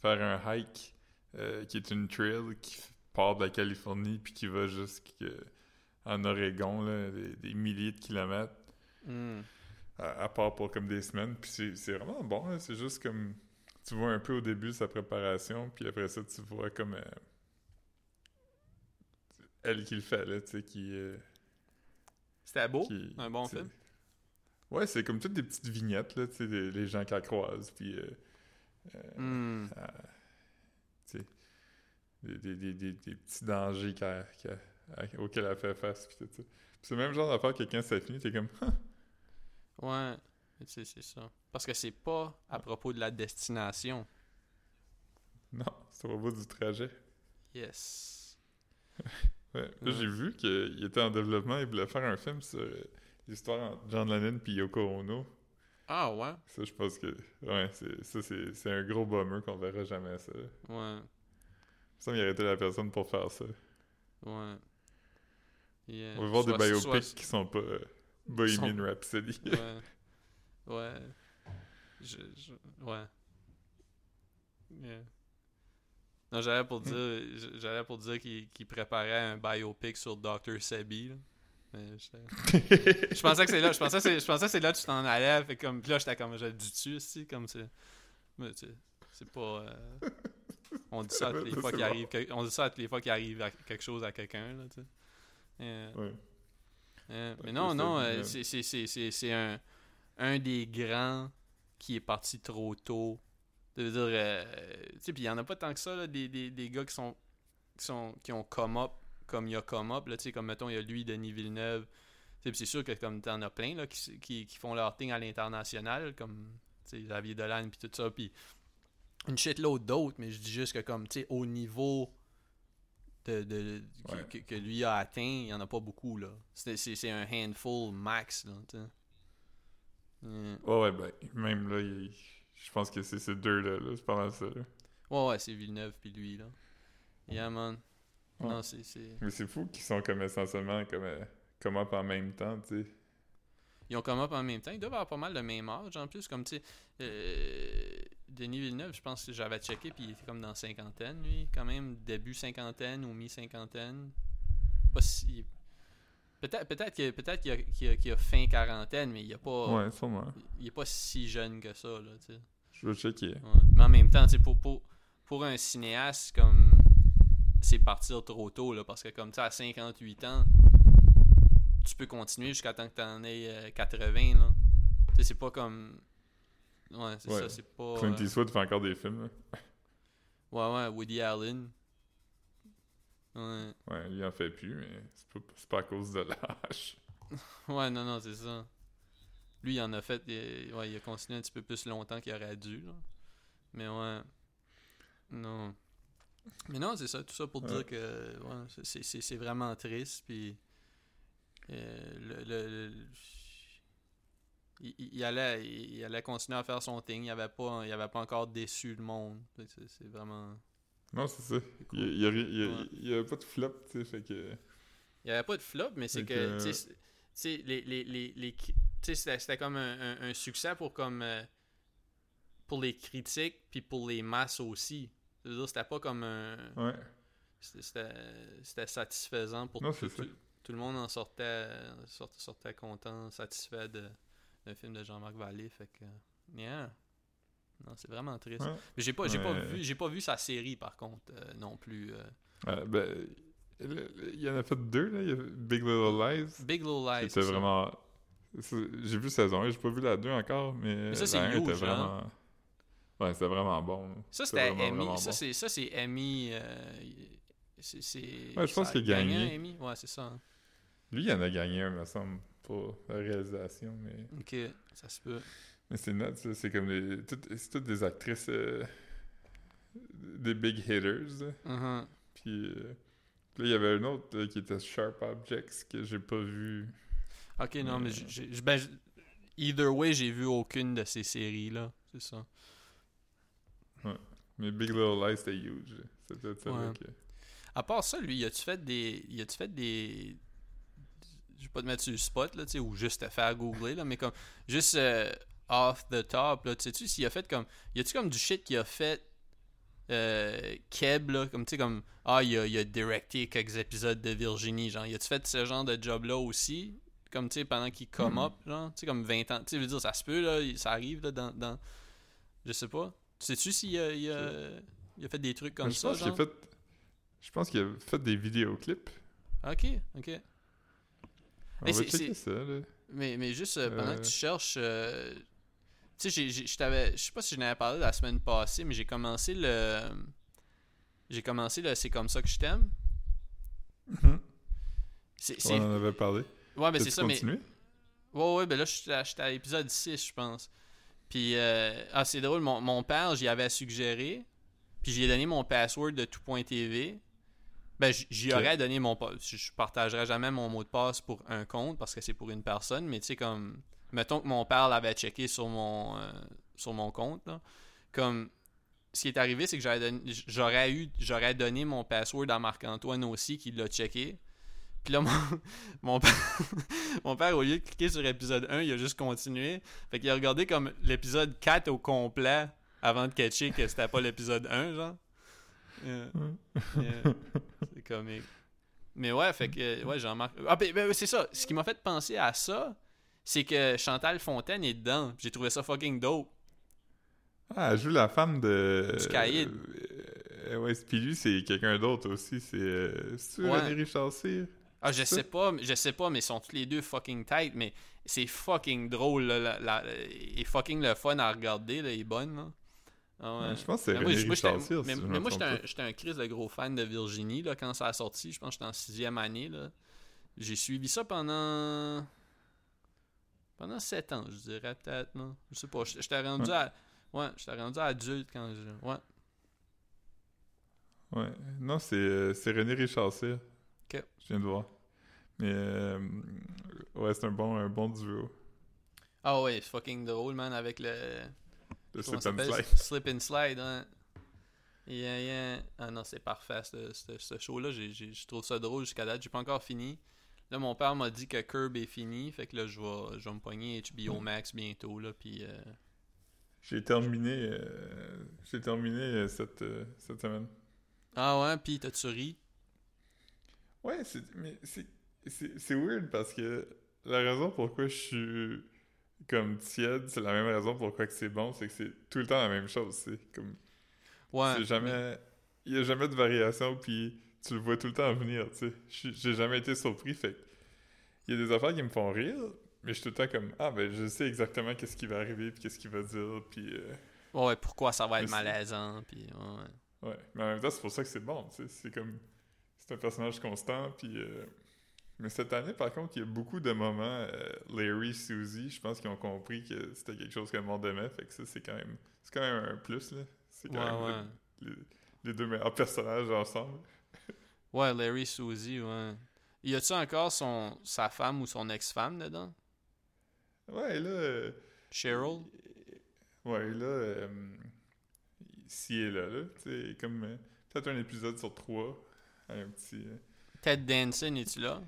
S2: faire un hike euh, qui est une trail qui part de la Californie puis qui va jusqu'en Oregon, là, des, des milliers de kilomètres.
S1: Hmm.
S2: À, à part pour comme des semaines. Puis c'est, c'est vraiment bon, c'est juste comme tu vois un peu au début sa préparation, puis après ça tu vois comme euh, elle qui le fait là, tu sais, qui, euh,
S1: C'était beau,
S2: qui-
S1: un bon film?
S2: Ouais, c'est comme toutes des petites vignettes là, tu sais, les gens qu'elle croise, puis euh,
S1: Hmm.
S2: tu sais, des, des, des, des, petits dangers qu'elle- qu'elle- à- auxquels elle fait face, puis tout ça. C'est le même genre d'affaire que quand ça finit, t'es comme
S1: Ouais, c'est ça. Parce que c'est pas à propos de la destination.
S2: non, c'est au bout du trajet.
S1: Yes.
S2: Ouais. J'ai vu qu'il était en développement, il voulait faire un film sur euh, l'histoire entre John Lennon puis Yoko Ono.
S1: Ah ouais,
S2: Ça, je pense que. Ouais, c'est, ça, c'est, un gros bummer qu'on verra jamais ça.
S1: ouais,
S2: Ça, aurait été la personne pour faire ça.
S1: ouais. Yeah.
S2: On va voir des biopics
S1: soit-
S2: qui sont pas euh, Bohemian Rhapsody.
S1: Ouais. Ouais. Je, je- ouais. Yeah. Non, j'allais pour dire, j'allais pour dire qu'il qu'il préparait un biopic sur Dr. Sebi. là. Mais je pensais que c'est là, je pensais que c'est, je pensais c'est là que tu t'en allais. Fait comme, puis là, j'étais comme, je le dis-tu aussi, comme c'est. Mais tu sais, c'est pas. euh, on dit ça toutes les fois qu'il
S2: bon.
S1: arrive, on dit ça toutes les fois qu'il arrive quelque chose à quelqu'un, là, tu sais. Yeah.
S2: Ouais.
S1: Euh, mais non, non, euh, c'est- un, un des grands qui est parti trop tôt Ça veut dire, euh, tu sais, puis il y en a pas tant que ça, là, des, des, des gars qui sont, qui sont qui ont come up comme il y a come up, là, tu sais, comme mettons, il y a lui, Denis Villeneuve. Tu sais, puis c'est sûr que comme t'en as plein, là, qui, qui, qui font leur thing à l'international, comme, tu sais, Xavier Dolan, puis tout ça, puis une shitload d'autres, mais je dis juste que comme, tu sais, au niveau de, de- que-
S2: Ouais.
S1: que, que lui a atteint, il y en a pas beaucoup, là. C'est un handful max, là. Mm.
S2: Ouais, ouais, ben, même là, il- je pense que c'est ces deux-là, là, c'est pas mal ça, là.
S1: Ouais, ouais, c'est Villeneuve puis lui, là. Yeah, man.
S2: Ouais.
S1: Non, c'est... c'est-
S2: Mais c'est fou qu'ils sont comme essentiellement comme, euh, come up en même temps, tu sais.
S1: Ils ont come up en même temps. Ils doivent avoir pas mal le même âge, en plus. Comme, tu sais, euh, Denis Villeneuve, je pense que j'avais checké, puis il était comme dans cinquantaine, lui. Quand même, début cinquantaine ou mi-cinquantaine. Pas si... Peut-être peut-être qu'il peut qu'il a, a- a fin quarantaine, mais il a pas...
S2: Ouais, sûrement.
S1: Il est pas si jeune que ça, là, tu sais.
S2: Je vais checker.
S1: Ouais. Mais en même temps, tu sais, pour, pour, pour un cinéaste, comme c'est partir trop tôt, là, parce que comme tu sais, à 58 ans, tu peux continuer jusqu'à temps que t'en aies euh, 80, là. Tu sais, c'est pas comme... Ouais, c'est
S2: Ouais.
S1: ça, c'est pas...
S2: Clint
S1: euh,
S2: Eastwood fait encore des films, là.
S1: Ouais, ouais, Woody Allen. Ouais.
S2: Ouais, lui il en fait plus, mais c'est pas, pas à cause de l'âge.
S1: Ouais, non, non, c'est ça. Lui, il en a fait... Il, ouais, il a continué un petit peu plus longtemps qu'il aurait dû, là. Mais ouais... Non... Mais non, c'est ça, tout ça pour
S2: Ouais.
S1: dire que ouais, c'est- vraiment triste, puis euh, le, le- le- il, allait, il, allait continuer à faire son thing, il avait pas, il avait pas encore déçu le monde. C'est- vraiment...
S2: Non, c'est ça.
S1: cool.
S2: Il y a, il y a- il y a-
S1: Ouais.
S2: il y a pas de flop, tu sais, fait que...
S1: Il n'y avait pas de flop, mais c'est que,
S2: que-
S1: tu sais, les, les, les, les- c'était comme un, un- un succès pour comme euh, pour les critiques puis pour les masses aussi. C'était pas comme un,
S2: Ouais.
S1: c'était- satisfaisant pour
S2: Non,
S1: tout, tout, tout le monde en sortait, sortait, sortait content, satisfait de d'un film de Jean-Marc Vallée, fait que, yeah. Non, c'est vraiment triste.
S2: Ouais.
S1: Mais j'ai pas, j'ai pas
S2: Ouais.
S1: vu, j'ai pas vu sa série par contre euh, non plus. euh.
S2: Ouais, ben, il y en a fait deux, là. Il y a Big Little Lies.
S1: Big Little Lies.
S2: C'était vraiment... J'ai vu saison 1, j'ai pas vu la 2 encore, mais,
S1: Mais ça,
S2: la
S1: c'est
S2: 1 était
S1: huge, hein?
S2: vraiment... Ouais, c'était vraiment bon.
S1: Ça, c'était Emmy.
S2: vraiment
S1: Ça,
S2: bon.
S1: c'est, ça, c'est Emmy. euh, c'est,
S2: Ouais, je pense qu'il a
S1: un
S2: gagné.
S1: Emmy. Ouais, c'est ça. hein.
S2: Lui, il en a gagné un, me semble, la réalisation, mais...
S1: Ok, ça se peut.
S2: Mais c'est nuts, c'est comme des... toutes- C'est toutes des actrices... euh, des big hitters.
S1: Mhm.
S2: Puis euh, là, il y avait un autre euh, qui était Sharp Objects que j'ai pas vu.
S1: Ok, non, mais j'ai, ben, either way, j'ai vu aucune de ces séries-là. C'est ça.
S2: Mais Big Little Lies, c'était huge. C'était ça
S1: Ouais.
S2: que...
S1: À part ça, lui, as-tu fait des. Y a-tu fait des. Je vais pas te mettre sur le spot, là, tu sais, ou juste te faire googler, là, mais comme. Juste euh, off the top, là, tu sais-tu s'il a fait comme. Y a-tu comme du shit qu'il a fait. Euh, Keb, là, comme tu sais, comme. Ah, il a, il a directé quelques épisodes de Virginie, genre. Y a-tu fait ce genre de job-là aussi? Comme, tu sais, pendant qu'il come
S2: Hmm.
S1: up, genre, tu sais, comme 20 ans. Tu sais, je veux dire, ça se peut, là, ça arrive, là, dans. dans... Je sais pas. Sais-tu s'il a, il a, il a fait des trucs comme
S2: Mais je
S1: ça,
S2: pense qu'il a fait... Je pense qu'il a fait des vidéoclips.
S1: Ok, ok. Mais c'est-
S2: ça, là.
S1: Mais, mais juste euh, pendant que
S2: Euh.
S1: tu cherches. euh, tu sais, j'ai- j'ai- je t'avais. Je sais pas si je n'avais parlé la semaine passée, mais j'ai commencé le. J'ai commencé le C'est comme ça que je t'aime.
S2: Mhm. On en avait parlé.
S1: Ouais, mais c'est ça, mais. Ouais, ouais, ben là, j'étais à l'épisode 6, je pense. Puis, euh, ah, c'est drôle, mon, mon père, j'y avais suggéré. Puis, j'y ai donné mon password de tout.tv. Ben, j'y aurais donné mon. Je partagerais jamais mon mot de passe pour un compte parce que c'est pour une personne. Mais, tu sais, comme. Mettons que mon père l'avait checké sur mon, euh, sur mon compte, là. Comme. Ce qui est arrivé, c'est que j'aurais donné- j'aurais eu j'aurais donné mon password à Marc-Antoine aussi qui l'a checké. Puis là, mon, mon père, mon père, au lieu de cliquer sur épisode 1, il a juste continué. Fait qu'il a regardé comme l'épisode 4 au complet avant de catcher que c'était pas l'épisode 1, genre. Yeah. Yeah. C'est comique. Mais ouais, fait que, ouais, Jean-Marc. Ah, ben, ben, c'est ça. Ce qui m'a fait penser à ça, c'est que Chantal Fontaine est dedans. J'ai trouvé ça fucking dope.
S2: Ah, elle joue la femme de...
S1: Du Caïd.
S2: Euh, ouais, puis lui, c'est quelqu'un d'autre aussi. C'est... Euh,
S1: Ouais.
S2: René Richard Cyr?
S1: Ah, je
S2: C'est
S1: sais pas, je sais pas, mais ils sont tous les deux fucking tight, mais c'est fucking drôle, là, la- la- et fucking le fun à regarder, là, est bonne, là. Ah ouais.
S2: Je pense que c'est
S1: Mais
S2: René Richard
S1: mais-
S2: si
S1: mais
S2: me
S1: moi, j'étais un, un Chris de gros fan de Virginie là, quand ça a sorti. Je pense que j'étais en sixième année. J'ai suivi ça pendant. Pendant sept ans, je dirais peut-être. là. Je sais pas. J'étais rendu
S2: Ouais.
S1: à. Ouais, rendu adulte quand je. Ouais.
S2: Ouais. Non, c'est euh, René Richard Cyr.
S1: Ok.
S2: Je viens de voir. Mais euh, ouais, c'est un bon, un bon duo.
S1: Ah ouais, fucking drôle, man, avec le.
S2: Le slip and slide.
S1: Slip and slide, hein. Yeah, yeah. Ah non, c'est parfait, ce, ce- ce show-là. Je trouve ça drôle jusqu'à date. J'ai pas encore fini. Là, mon père m'a dit que Curb est fini. Fait que là, je vais, je vais me pogner HBO Max bientôt, là. Puis. euh,
S2: J'ai terminé, euh, j'ai terminé euh, cette, euh, cette semaine.
S1: Ah ouais, puis t'as-tu ri?
S2: Ouais, c'est, mais c'est, c'est, c'est weird parce que la raison pourquoi je suis comme tiède, c'est la même raison pourquoi que c'est bon, c'est que c'est tout le temps la même chose. C'est comme,
S1: Ouais.
S2: c'est jamais, il y a jamais de variation, puis tu le vois tout le temps venir, tu sais. J'ai jamais été surpris, fait il y a des affaires qui me font rire, mais je suis tout le temps comme, ah ben je sais exactement qu'est-ce qui va arriver, puis qu'est-ce qu'il va dire, puis euh,
S1: Ouais, pourquoi ça va être malaisant, puis ouais.
S2: Ouais, mais en même temps, c'est pour ça que c'est bon, tu sais. C'est comme. C'est un personnage constant, puis. euh, Mais cette année, par contre, il y a beaucoup de moments. euh, Larry, Suzy, je pense qu'ils ont compris que c'était quelque chose que le monde aimait, fait que ça, c'est quand même. C'est quand même un plus, là. C'est quand
S1: Ouais,
S2: même
S1: ouais.
S2: le- les, les deux meilleurs personnages ensemble.
S1: Ouais, Larry Suzy, ouais. Y a-tu encore son, sa femme ou son ex-femme dedans?
S2: Ouais, là. euh,
S1: Cheryl?
S2: Ouais, là. euh, Ici et là, là. Tu sais, comme. euh, Peut-être un épisode sur trois. Un petit. euh,
S1: Ted Danson, es-tu là?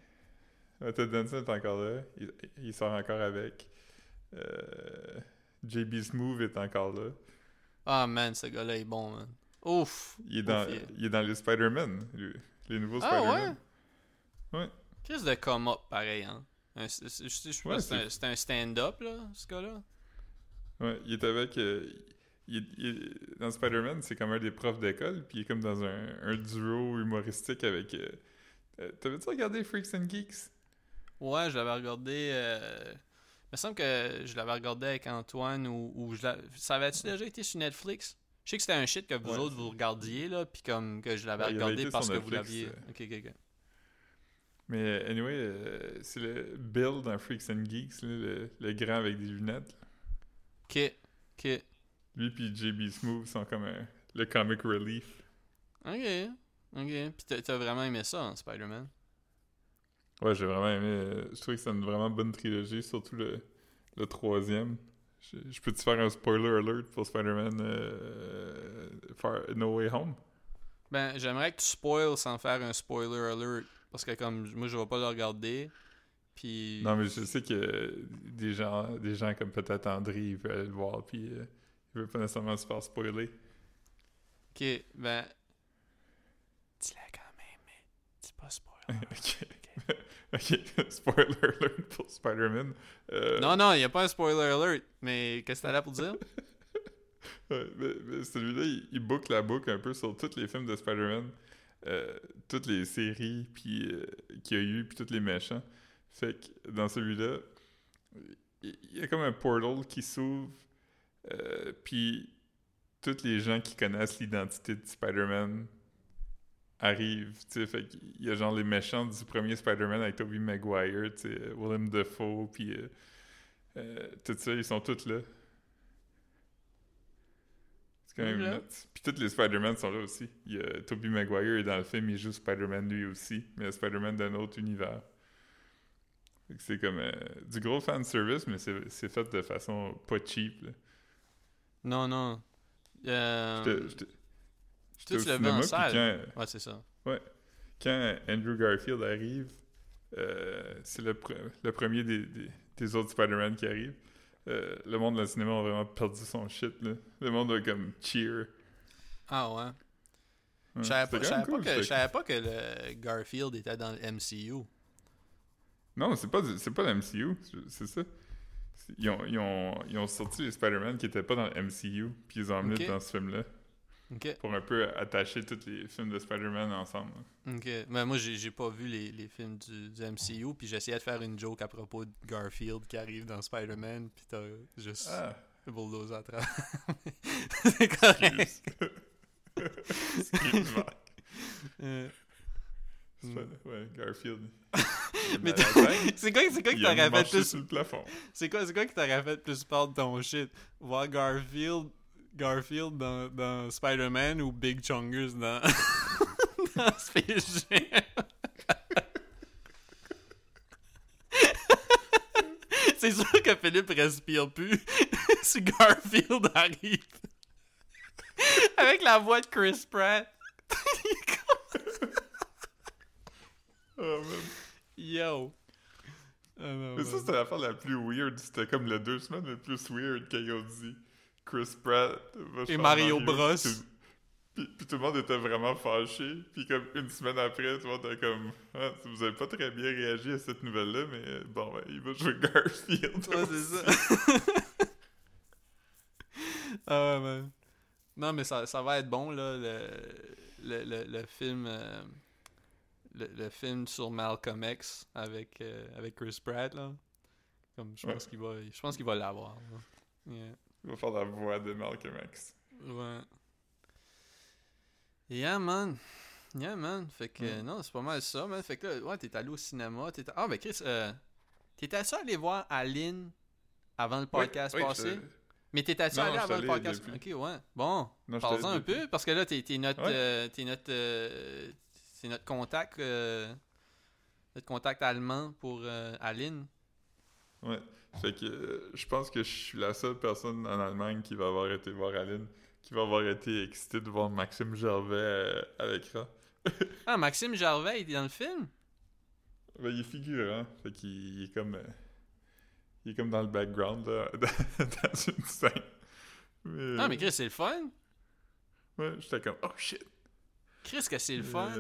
S2: Ouais, Ted Danson est encore là. Il, il sort encore avec. Euh, JB Smooth est encore là.
S1: Ah man, ce gars-là est bon, man. Ouf!
S2: Il est dans,
S1: Ouf, il-
S2: il est dans les Spider-Man. Les nouveaux
S1: Ah
S2: Spider-Man.
S1: ouais? Qu'est-ce de come-up pareil, hein? Un- je sais pas,
S2: Ouais,
S1: c'est un- stand-up, là, ce gars-là?
S2: Ouais, il est avec. euh, il dans Spider-Man, c'est comme un des profs d'école, puis il est comme dans un, un duo humoristique avec. euh, euh, T'avais-tu regardé Freaks and Geeks?
S1: Ouais, je l'avais regardé. euh, Il me semble que je l'avais regardé avec Antoine ou, ou je l'avais. Ça avait-tu déjà été sur Netflix? Je sais que c'était un shit que vous
S2: Ouais,
S1: autres vous regardiez, là, puis comme que je l'avais
S2: Ouais,
S1: regardé parce que vous l'aviez.
S2: euh.
S1: Ok, ok, ok.
S2: Mais anyway, euh, c'est le Bill dans Freaks and Geeks, là, le, le grand avec des lunettes.
S1: Ok, ok.
S2: Lui puis JB Smooth sont comme un- le comic relief.
S1: Ok, ok. Puis t'as- t'as vraiment aimé ça, hein, Spider-Man?
S2: Ouais, j'ai vraiment aimé. euh, je trouvais que c'était une vraiment bonne trilogie, surtout le, le troisième. Je, je peux-tu faire un spoiler alert pour Spider-Man euh, No Way Home?
S1: Ben, j'aimerais que tu spoil sans faire un spoiler alert. Parce que comme moi je vais pas le regarder. Puis.
S2: Non, mais je sais que des gens, des gens comme peut-être André, ils veulent aller le voir, puis euh, il veut pas nécessairement se faire spoiler.
S1: Ok, ben. Dis-le quand même, mais dis pas spoiler.
S2: ok. ok, spoiler alert pour Spider-Man. Euh,
S1: Non, non, il a pas un spoiler alert. Mais qu'est-ce que t'as là pour dire?
S2: Ouais, mais, mais celui-là, il, il boucle la boucle un peu sur tous les films de Spider-Man, euh, toutes les séries puis euh, qu'il y a eu, puis tous les méchants. Fait que dans celui-là, il y a comme un portal qui s'ouvre, puis tous les gens qui connaissent l'identité de Spider-Man arrivent, tu sais, fait qu'il y a genre les méchants du premier Spider-Man avec Tobey Maguire, tu sais, Willem Dafoe, puis euh, euh, tout ça, ils sont tous là. C'est quand même nuts. Puis tous les Spider-Man sont là aussi. Il y a Tobey Maguire est dans le film, il joue Spider-Man lui aussi, mais Spider-Man d'un autre univers. Fait que C'est comme euh, du gros fan service, mais c'est c'est fait de façon pas cheap. là.
S1: Non, non. Euh,
S2: j'étais au cinéma,
S1: en salle.
S2: quand,
S1: Ouais, c'est ça.
S2: quand Andrew Garfield arrive, euh, c'est le, pre- le premier des, des- des autres Spider-Man qui arrive. Euh, le monde dans le cinéma a vraiment perdu son shit. Là. Le monde a comme cheer.
S1: Ah ouais.
S2: Ouais,
S1: Je savais pas, que, pas le Garfield était dans le MCU.
S2: Non, c'est pas, pas le MCU, c'est- ça. Ils ont, ils, ont, ils ont sorti les Spider-Man qui étaient pas dans le MCU, puis ils ont emmené dans ce film-là Pour un peu attacher tous les films de Spider-Man ensemble.
S1: Ok. Mais moi, j'ai pas vu les, les films du, du MCU, puis j'essayais de faire une joke à propos de Garfield qui arrive dans Spider-Man, puis t'as juste.
S2: Ah,
S1: le bulldozer à travers. c'est correct.
S2: Excuse-moi.
S1: Euh,
S2: pas- Ouais, Garfield.
S1: Mais c'est quoi, c'est quoi qui t'aurait fait plus
S2: sur le plafond.
S1: C'est quoi, c'est quoi qui t'aurait fait plus peur de ton shit? Voir Garfield, Garfield dans, dans Spider-Man ou Big Chungus dans, dans Space Jam? C'est sûr que Philippe respire plus si Garfield arrive. Avec la voix de Chris Pratt.
S2: Oh, man.
S1: Yo. Ah non,
S2: Mais ça, c'était l'affaire la plus weird. C'était comme les deux semaines les plus weird quand ils ont dit Chris Pratt va
S1: Et Mario Bros.
S2: Puis, tout- puis- puis tout le monde était vraiment fâché. Puis comme une semaine après, tout le monde était comme ah, Vous avez pas très bien réagi à cette nouvelle-là, mais euh, bon, ben, il va jouer Garfield.
S1: Ouais, c'est ça. ah ouais, man. Non, mais ça, ça va être bon, là, le, le, le, le film... euh, le, le film sur Malcolm X avec, euh, avec Chris Pratt, là. Comme, je pense
S2: Ouais.
S1: qu'il va... Je pense qu'il va l'avoir. Yeah.
S2: Il va faire la voix de Malcolm X.
S1: Ouais. Yeah, man. Yeah, man. Fait que,
S2: Mm.
S1: non, c'est pas mal ça, man. Fait que là, ouais, t'es allé au cinéma. t'étais- Ah, ben Chris, euh, t'étais ça allé voir Aline avant le podcast passé? Mais t'étais-tu
S2: Non,
S1: allé avant le podcast?
S2: au
S1: Ok, ouais. Bon, parle-en un peu, parce que là, t'es t'es notre,
S2: Ouais.
S1: euh, t'es notre, euh, c'est notre contact, euh, notre contact allemand pour euh, Aline.
S2: Ouais. Fait que euh, je pense que je suis la seule personne en Allemagne qui va avoir été voir Aline, qui va avoir été excitée de voir Maxime Gervais euh, à l'écran.
S1: Ah, Maxime Gervais, il est dans le film?
S2: Ben, il est figurant. Fait qu'il il est comme. euh, il est comme dans le background, là, dans une scène. Mais,
S1: Ah, mais Chris, c'est le fun.
S2: Ouais, j'étais comme, oh shit!
S1: Chris, que c'est le fun.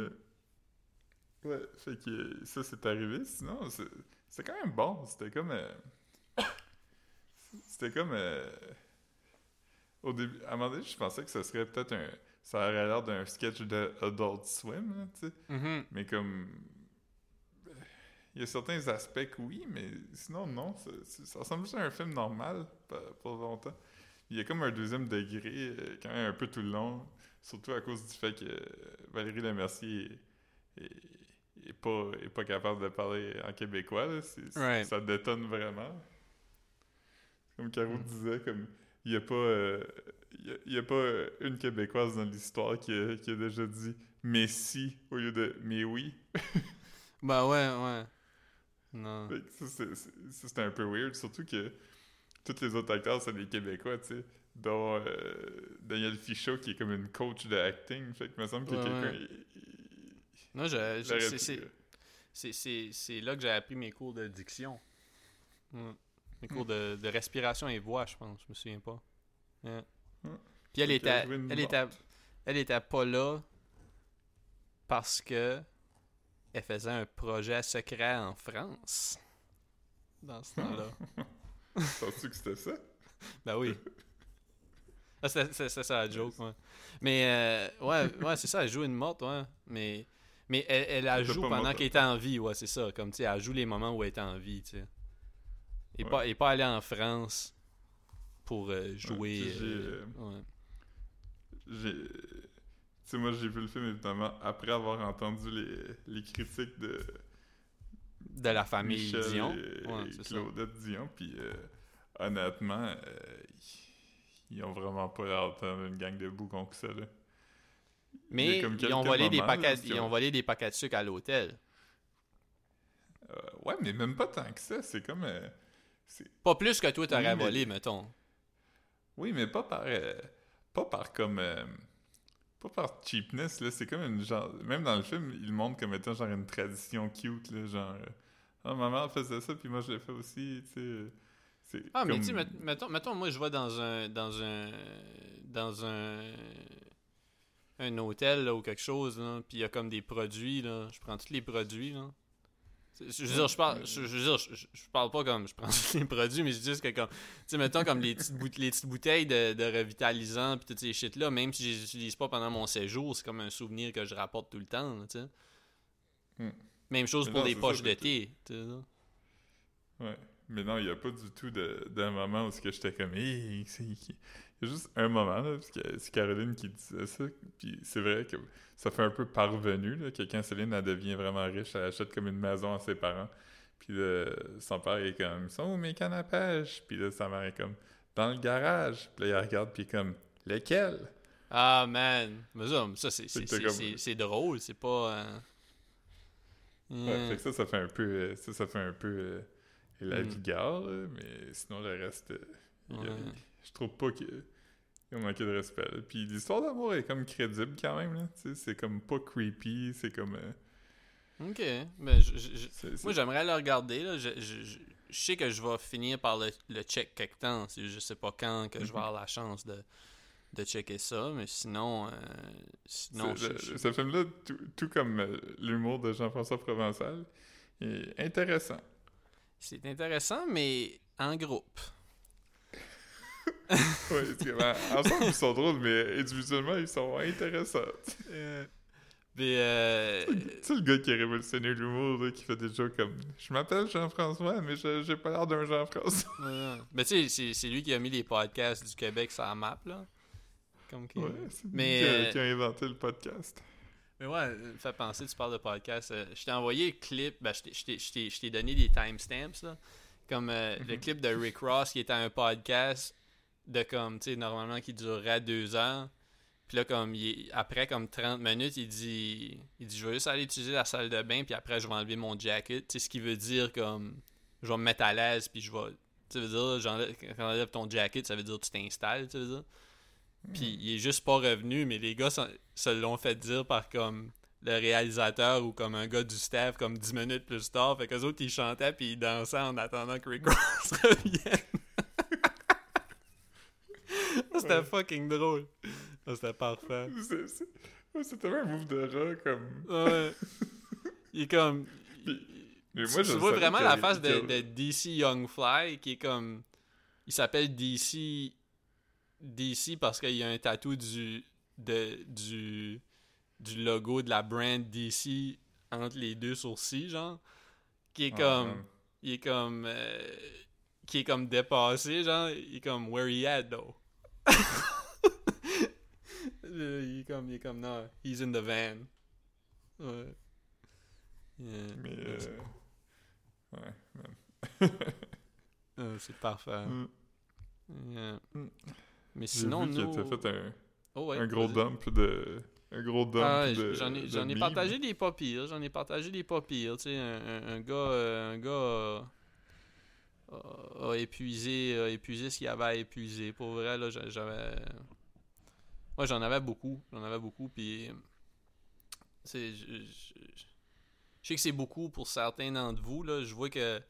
S2: Ouais, fait que ça, c'est arrivé. Sinon, c'est c'est quand même bon. C'était comme. C'était comme. euh, Au début, à un moment donné, je pensais que ce serait peut-être un. Ça aurait l'air d'un sketch de Adult Swim, là, tu sais.
S1: Mhm.
S2: Mais comme. Il y a certains aspects que oui, mais sinon, non. Ça, ressemble juste à un film normal pa- pour longtemps. Il y a comme un deuxième degré, euh, quand même un peu tout le long. Surtout à cause du fait que Valérie Lemercier est, est- est pas, est pas capable de parler en québécois. là.
S1: Right.
S2: Ça détonne vraiment. Comme Caro
S1: Mm.
S2: disait, comme il n'y a pas. euh, y a- y a, pas euh, une Québécoise dans l'histoire qui a, qui a déjà dit mais si au lieu de mais oui.
S1: Ben ouais, ouais. Non.
S2: C'est- un peu weird, surtout que tous les autres acteurs, c'est des Québécois, tu sais. Dont euh, Daniel Fichot, qui est comme une coach de acting. Fait que il me semble que
S1: Ouais,
S2: quelqu'un.
S1: ouais. Non, je, je- c'est- là que j'ai appris mes cours de diction. Ouais. Mes cours de, de respiration et voix, je pense. Je me souviens pas. Ouais. Puis elle était, elle, était, elle était pas là parce que elle faisait un projet secret en France. Dans ce temps-là.
S2: Penses-tu que c'était ça?
S1: Ben oui. Ah, c'est ça la joke, ouais. Mais, euh, ouais, ouais c'est ça, elle joue une morte, ouais. Mais, mais elle, elle la
S2: était
S1: joue pendant qu'elle était en vie, ouais, c'est ça. Comme, tu sais, elle joue les moments où elle est en vie, tu sais. Et,
S2: Ouais.
S1: pas, et pas aller en France pour euh, jouer. euh, ouais.
S2: J'ai. Tu sais, moi, j'ai vu le film, évidemment, après avoir entendu les, les critiques de
S1: De la famille
S2: Michel
S1: Dion.
S2: et,
S1: ça.
S2: Claudette Dion. Puis, euh, honnêtement, ils, ont vraiment pas l'air d'être une gang de boucons que ça, là.
S1: Mais ils ont, volé des paquets,
S2: là,
S1: ils ont volé des paquets de sucre à l'hôtel.
S2: Euh, ouais, mais même pas tant que ça. C'est comme. euh,
S1: Pas plus que toi t'aurais
S2: Oui, mais-
S1: volé, mettons.
S2: Oui, mais pas par. euh, pas par comme. euh, pas par cheapness, là. C'est comme une genre. Même dans le film, il montre comme étant genre une tradition cute, là. Genre. euh, ah, ma mère faisait ça, puis moi je l'ai fait aussi, tu sais. C'est
S1: Ah, mais tu mettons, mettons, moi, je vais dans un. Dans un. Dans un. Un hôtel, là, ou quelque chose, là, puis il y a comme des produits, là. Je prends tous les produits, là. Je veux dire, je parle, je, je veux dire, je, je- je parle pas comme je prends tous les produits, mais je dis juste que comme, tu sais, mettons comme les petites, boute- les petites bouteilles de, de revitalisant puis toutes ces shit-là, même si je les utilise pas pendant mon séjour, c'est comme un souvenir que je rapporte tout le temps, là, tu sais.
S2: Hmm.
S1: Même chose
S2: Mais
S1: pour
S2: non,
S1: les
S2: c'est
S1: poches de thé, tu sais, là.
S2: Ouais. mais non, il n'y a pas du tout de- d'un moment où ce que j'étais comme, Hey, il y a juste un moment, là, parce que c'est Caroline qui disait ça, puis c'est vrai que ça fait un peu parvenu, là, que quand Céline, elle devient vraiment riche, elle achète comme une maison à ses parents, puis là, son père est comme, ils sont où mes cannes à pêche? Puis là, sa mère est comme, dans le garage. Puis là, il regarde, puis comme, lesquels?
S1: Ah, man. Mais ça, ça, c'est, c'est,
S2: C'était
S1: c'est,
S2: comme-
S1: c'est- c'est drôle, c'est pas. euh,
S2: Ouais,
S1: yeah.
S2: fait que ça, ça fait un peu, euh, ça, ça fait un peu euh, la
S1: Mm.
S2: vigueur, là, mais sinon, le reste, euh, y a-
S1: Ouais.
S2: Je trouve pas qu'il y a manqué de respect. là. Puis l'histoire d'amour est comme crédible quand même, là, c'est comme pas creepy, c'est comme... euh,
S1: Ok. Ben, je- je- moi, j'aimerais le regarder. Là. Je, je- sais que je vais finir par le, le check quelque temps. Je sais pas quand que je vais
S2: Mhm.
S1: avoir la chance de, de checker ça. Mais sinon, euh, sinon
S2: c'est-
S1: je-
S2: le-
S1: je-
S2: ce film-là, tout, tout comme euh, l'humour de Jean-François Provençal, est intéressant.
S1: c'est intéressant, mais en groupe.
S2: Ouais, ben, ensemble, ils sont drôles, mais individuellement, ils sont intéressants.
S1: Mais, euh,
S2: Tu sais, le gars qui a révolutionné l'humour, qui fait des jokes comme « Je m'appelle Jean-François, mais j'ai pas l'air d'un Jean-François.
S1: ouais. Ben, tu sais, c'est- c'est lui qui a mis les podcasts du Québec sur la map. Là. Comme qui- »
S2: Ouais, c'est lui
S1: Mais,
S2: qui, a,
S1: euh,
S2: qui a inventé le podcast.
S1: Mais ouais, euh, me fait penser, tu parles de podcast. euh, je t'ai envoyé le clip, ben, je t'ai- je t'ai- je t'ai je t'ai donné des timestamps, là. Comme euh, le
S2: Mhm.
S1: clip de Rick Ross qui était un podcast de comme, tu sais, normalement qui durerait deux heures. Puis là, comme, il après comme 30 minutes, il dit, il dit, je vais juste aller utiliser la salle de bain, puis après, je vais enlever mon jacket. Tu sais, ce qui veut dire comme, je vais me mettre à l'aise, puis je vais, tu veut dire, j'enlève- quand t'enlèves ton jacket, ça veut dire que tu t'installes, tu veux dire. Puis il est juste pas revenu, mais les gars se l'ont fait dire par comme le réalisateur ou comme un gars du staff comme 10 minutes plus tard. Fait qu'eux autres, ils chantaient puis ils dansaient en attendant que Rick Ross revienne. C'était
S2: Ouais.
S1: fucking drôle. C'était parfait.
S2: Tellement un move de rat, comme...
S1: Ouais. Il est comme...
S2: Puis- Mais
S1: tu
S2: moi, je
S1: tu vois
S2: savais
S1: vraiment la face de, DC Young Fly qui est comme. Il s'appelle DC. DC parce qu'il y a un tatou du, de, du, du logo de la brand DC entre les deux sourcils, genre. Qui est
S2: Ah,
S1: comme. il est comme. euh, qui est comme dépassé, genre. Il est comme. Where he at, though? Euh, il est comme. Il est comme. Non, he's in the van. Ouais. Yeah.
S2: Mais... Euh, Ouais, man.
S1: euh, c'est parfait.
S2: Mm.
S1: Yeah.
S2: Mm.
S1: Mais sinon,
S2: vu
S1: nous...
S2: fait un,
S1: Oh, ouais,
S2: un gros dump de... Un gros dump
S1: Ah,
S2: de
S1: j'en ai,
S2: de
S1: ai partagé des pas pires. J'en ai partagé des pas pires. Tu sais, un, un- un gars, euh, un gars a, épuisé, épuisé ce qu'il avait à épuiser. Pour vrai, là, j'a- j'avais. Moi, j'en avais beaucoup. J'en avais beaucoup. Puis. Je, sais que c'est beaucoup pour certains d'entre vous. Là. Je vois que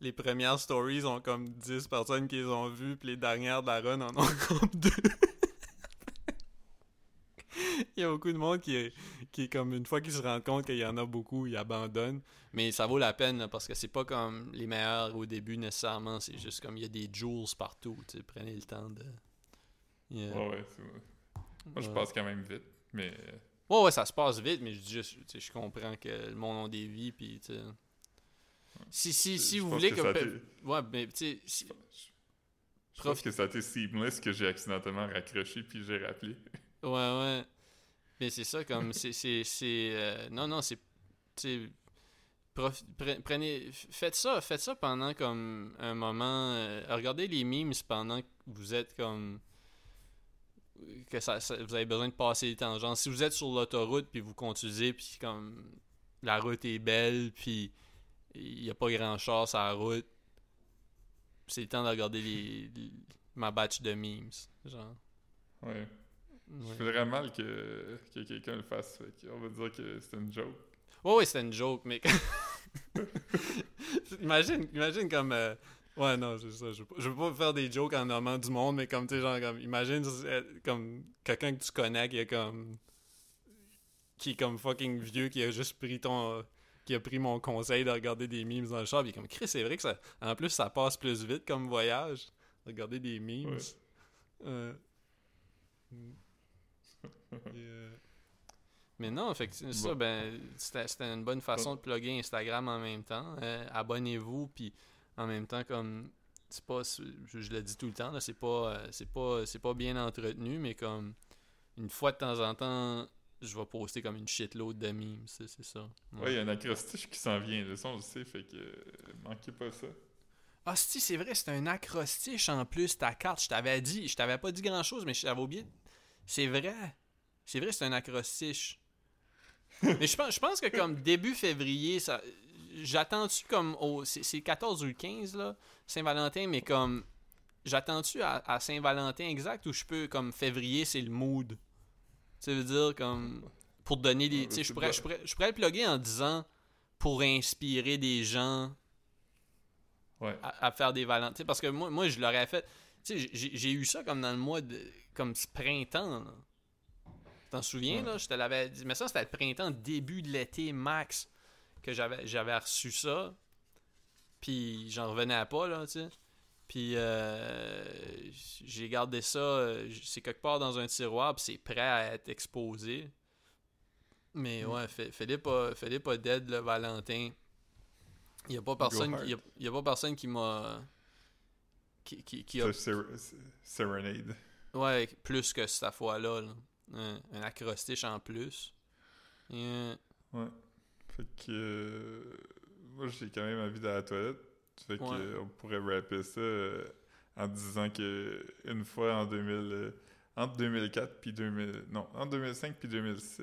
S1: les premières stories ont comme 10 personnes qui les ont vues. Puis les dernières de la run en ont comme 2. Il y a beaucoup de monde qui est, qui est comme une fois qu'ils se rendent compte qu'il y en a beaucoup, ils abandonnent. Mais ça vaut la peine là, parce que c'est pas comme les meilleurs au début nécessairement. C'est juste comme il y a des jewels partout. tu sais, Prenez le temps de. Yeah.
S2: Ouais, ouais, c'est vrai. Moi, je
S1: Ouais.
S2: passe quand même vite, mais... euh,
S1: Ouais, ouais, ça se passe vite, mais je dis juste, tu sais, je comprends que le monde a des vies, puis tu sais. Si, si, si
S2: je
S1: vous voulez
S2: que
S1: Ouais, mais tu sais, si-
S2: Je
S1: Prof-
S2: pense que ça a été seamless que j'ai accidentellement raccroché puis j'ai rappelé.
S1: Ouais, ouais. Mais c'est ça, comme, c'est, euh, non, non, c'est, prenez, faites ça, faites ça pendant, comme, un moment, euh, regardez les memes pendant que vous êtes, comme, que ça, vous avez besoin de passer le temps. Genre, si vous êtes sur l'autoroute, puis vous conduisez, puis comme, la route est belle, puis il n'y a pas grand char sur la route, c'est le temps de regarder les, les- ma batch de memes, genre.
S2: Je
S1: Ouais.
S2: voudrais mal que, que quelqu'un le fasse. Fait on va dire que c'est une joke.
S1: Ouais, ouais, c'était une joke, mais. imagine, imagine comme. euh, Ouais, non, c'est ça. Je veux, pas, je veux pas faire des jokes en nommant du monde, mais comme, tu sais, genre, comme. Imagine euh, comme quelqu'un que tu connais qui est comme. Qui est comme fucking vieux, qui a juste pris ton. Qui a pris mon conseil de regarder des memes dans le puis il est comme, Chris, c'est vrai que ça. En plus, ça passe plus vite comme voyage. Regarder des memes.
S2: Ouais.
S1: Euh, Yeah. Mais non, fait que ça,
S2: Bon.
S1: ben, c'était une bonne façon de plugger Instagram en même temps. Euh, Abonnez-vous, puis en même temps, comme. C'est pas. Je, je le dis tout le temps, là, c'est pas. euh, C'est pas. C'est pas bien entretenu, mais comme. Une fois de temps en temps, je vais poster comme une shitload de memes, c'est c'est ça.
S2: Ouais, il y a un acrostiche qui s'en vient, le son, je sais, fait que euh, manquez pas ça.
S1: Ah, si, c'est vrai, c'est un acrostiche en plus, ta carte. Je t'avais dit, je t'avais pas dit grand chose, mais je t'avais oublié. C'est vrai. C'est vrai, c'est un acrostiche. mais je pense, je pense que comme début février, ça. J'attends-tu comme au. C'est c'est le 14 ou le 15, là, Saint-Valentin, mais comme. J'attends-tu à, à Saint-Valentin exact ou je peux, comme février, c'est le mood? Ça veut dire, comme. Pour donner des. Tu sais, je pourrais,
S2: pas-
S1: je, pourrais, je pourrais le plugger en disant pour inspirer des gens
S2: Ouais.
S1: à, à faire des valentins. Parce que moi, moi je l'aurais fait. Tu sais, j'ai j'ai eu ça comme dans le mois de. comme ce printemps. là. T'en souviens,
S2: Ouais.
S1: là Je te l'avais dit. Mais ça, c'était le printemps, début de l'été max, que j'avais j'avais reçu ça. Puis j'en revenais pas, là, tu sais. Puis euh, j'ai gardé ça. euh, C'est quelque part dans un tiroir, puis c'est prêt à être exposé. Mais
S2: Mm.
S1: ouais, Phi- Philippe a, Philippe a dead le Valentin. Il n'y a pas personne, y a, il y a pas personne qui m'a. Qui, qui, qui a.
S2: Serenade.
S1: Ouais, plus que cette fois-là. là. Un, un acrostiche en plus. Yeah.
S2: Ouais. Fait que. euh, moi, j'ai quand même envie d'aller à la toilette. Fait que,
S1: Ouais.
S2: euh, on pourrait rapper ça euh, en disant que une fois en 2000. euh, entre 2004 puis 2000. Non, entre 2005 puis 2006.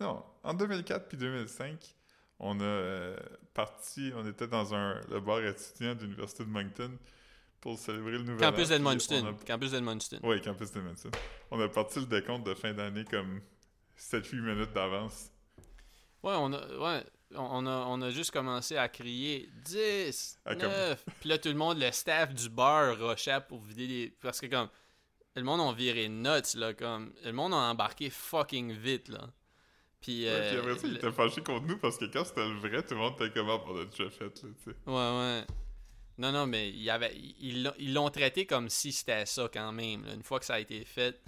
S2: Non, en 2004 puis 2005, on a euh, parti. On était dans un, le bar étudiant de l'Université de Moncton pour célébrer le nouvel
S1: Campus
S2: an, a-
S1: Campus d'Edmundston.
S2: Oui, Campus d'Edmundston. On a parti le décompte de fin d'année comme 7-8 minutes d'avance.
S1: Ouais, on a, ouais, on a, on a juste commencé à crier 10,
S2: Ah, comme-
S1: 9. Puis là, tout le monde, le staff du bar rushait pour vider les. Parce que, comme, le monde a viré nuts, là. Comme, le monde a embarqué fucking vite, là. Puis,
S2: Ouais,
S1: euh,
S2: puis après ça, il était fâché contre nous parce que quand c'était le vrai, tout le monde était comme Ah, on a déjà fait, là, tu sais.
S1: Ouais, ouais. Non, non, mais il y avait, ils l'ont- traité comme si c'était ça quand même, là, une fois que ça a été fait.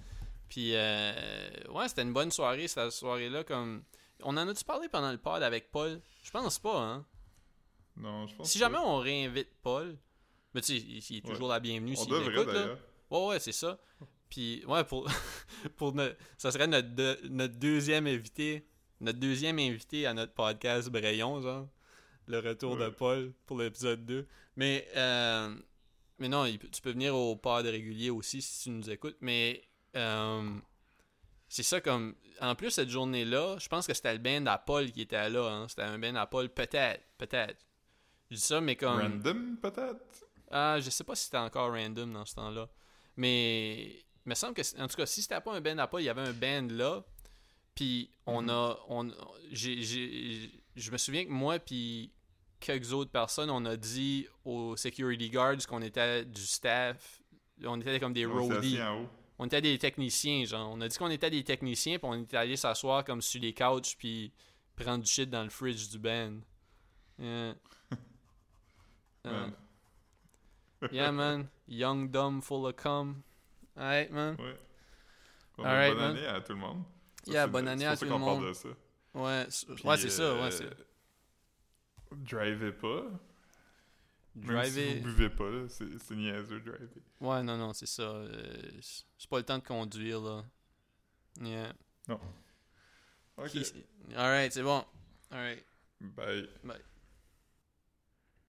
S1: Puis, euh, ouais, c'était une bonne soirée, cette soirée-là. comme On en a-tu parlé pendant le pod avec Paul? Je pense pas, hein.
S2: Non, je pense
S1: Si
S2: pas.
S1: jamais on réinvite Paul, mais tu sais, il, est
S2: Ouais.
S1: toujours la bienvenue
S2: On
S1: s'il
S2: devrait
S1: écoute, là. Ouais, ouais, c'est ça. Puis, ouais, pour, pour notre- ça serait notre, deux- notre deuxième invité, notre deuxième invité à notre podcast Brayon, genre. Le retour de. Paul pour l'épisode 2. Mais, euh, mais non, il tu peux venir au pod régulier aussi si tu nous écoutes. Mais, euh, c'est ça comme. En plus, cette journée-là, je pense que c'était le band à Paul qui était là. Hein. C'était un band à Paul, peut-être, peut-être. Je dis ça, mais comme.
S2: Random, peut-être?
S1: Ah, je sais pas si c'était encore random dans ce temps-là. Mais il me semble que, en tout cas, si c'était pas un band à pas, il y avait un band là. Puis on
S2: Mhm.
S1: a. On, j'ai, j'ai- je me souviens que moi, puis quelques autres personnes, on a dit aux security guards qu'on était du staff. On était comme des
S2: On
S1: roadies. On était des techniciens, genre. On a dit qu'on était des techniciens, puis on était allé s'asseoir comme sur les couches, puis prendre du shit dans le fridge du band. Yeah. Euh,
S2: Man.
S1: Yeah, man. Young, dumb, full of cum. Alright, man.
S2: Ouais. Bon,
S1: Alright,
S2: bonne
S1: man.
S2: année à tout le monde. Ça,
S1: Yeah, bonne année à tout le monde. Ouais, ouais c'est ça.
S2: euh,
S1: Ouais, c'est...
S2: Drivez pas. Même si
S1: Driver.
S2: vous buvez pas, c'est niaiseux, driver.
S1: Ouais, non, non, c'est ça. euh, c'est pas le temps de conduire, là. Yeah.
S2: Ok.
S1: Qui- Alright, c'est bon. Alright.
S2: Bye.
S1: Bye.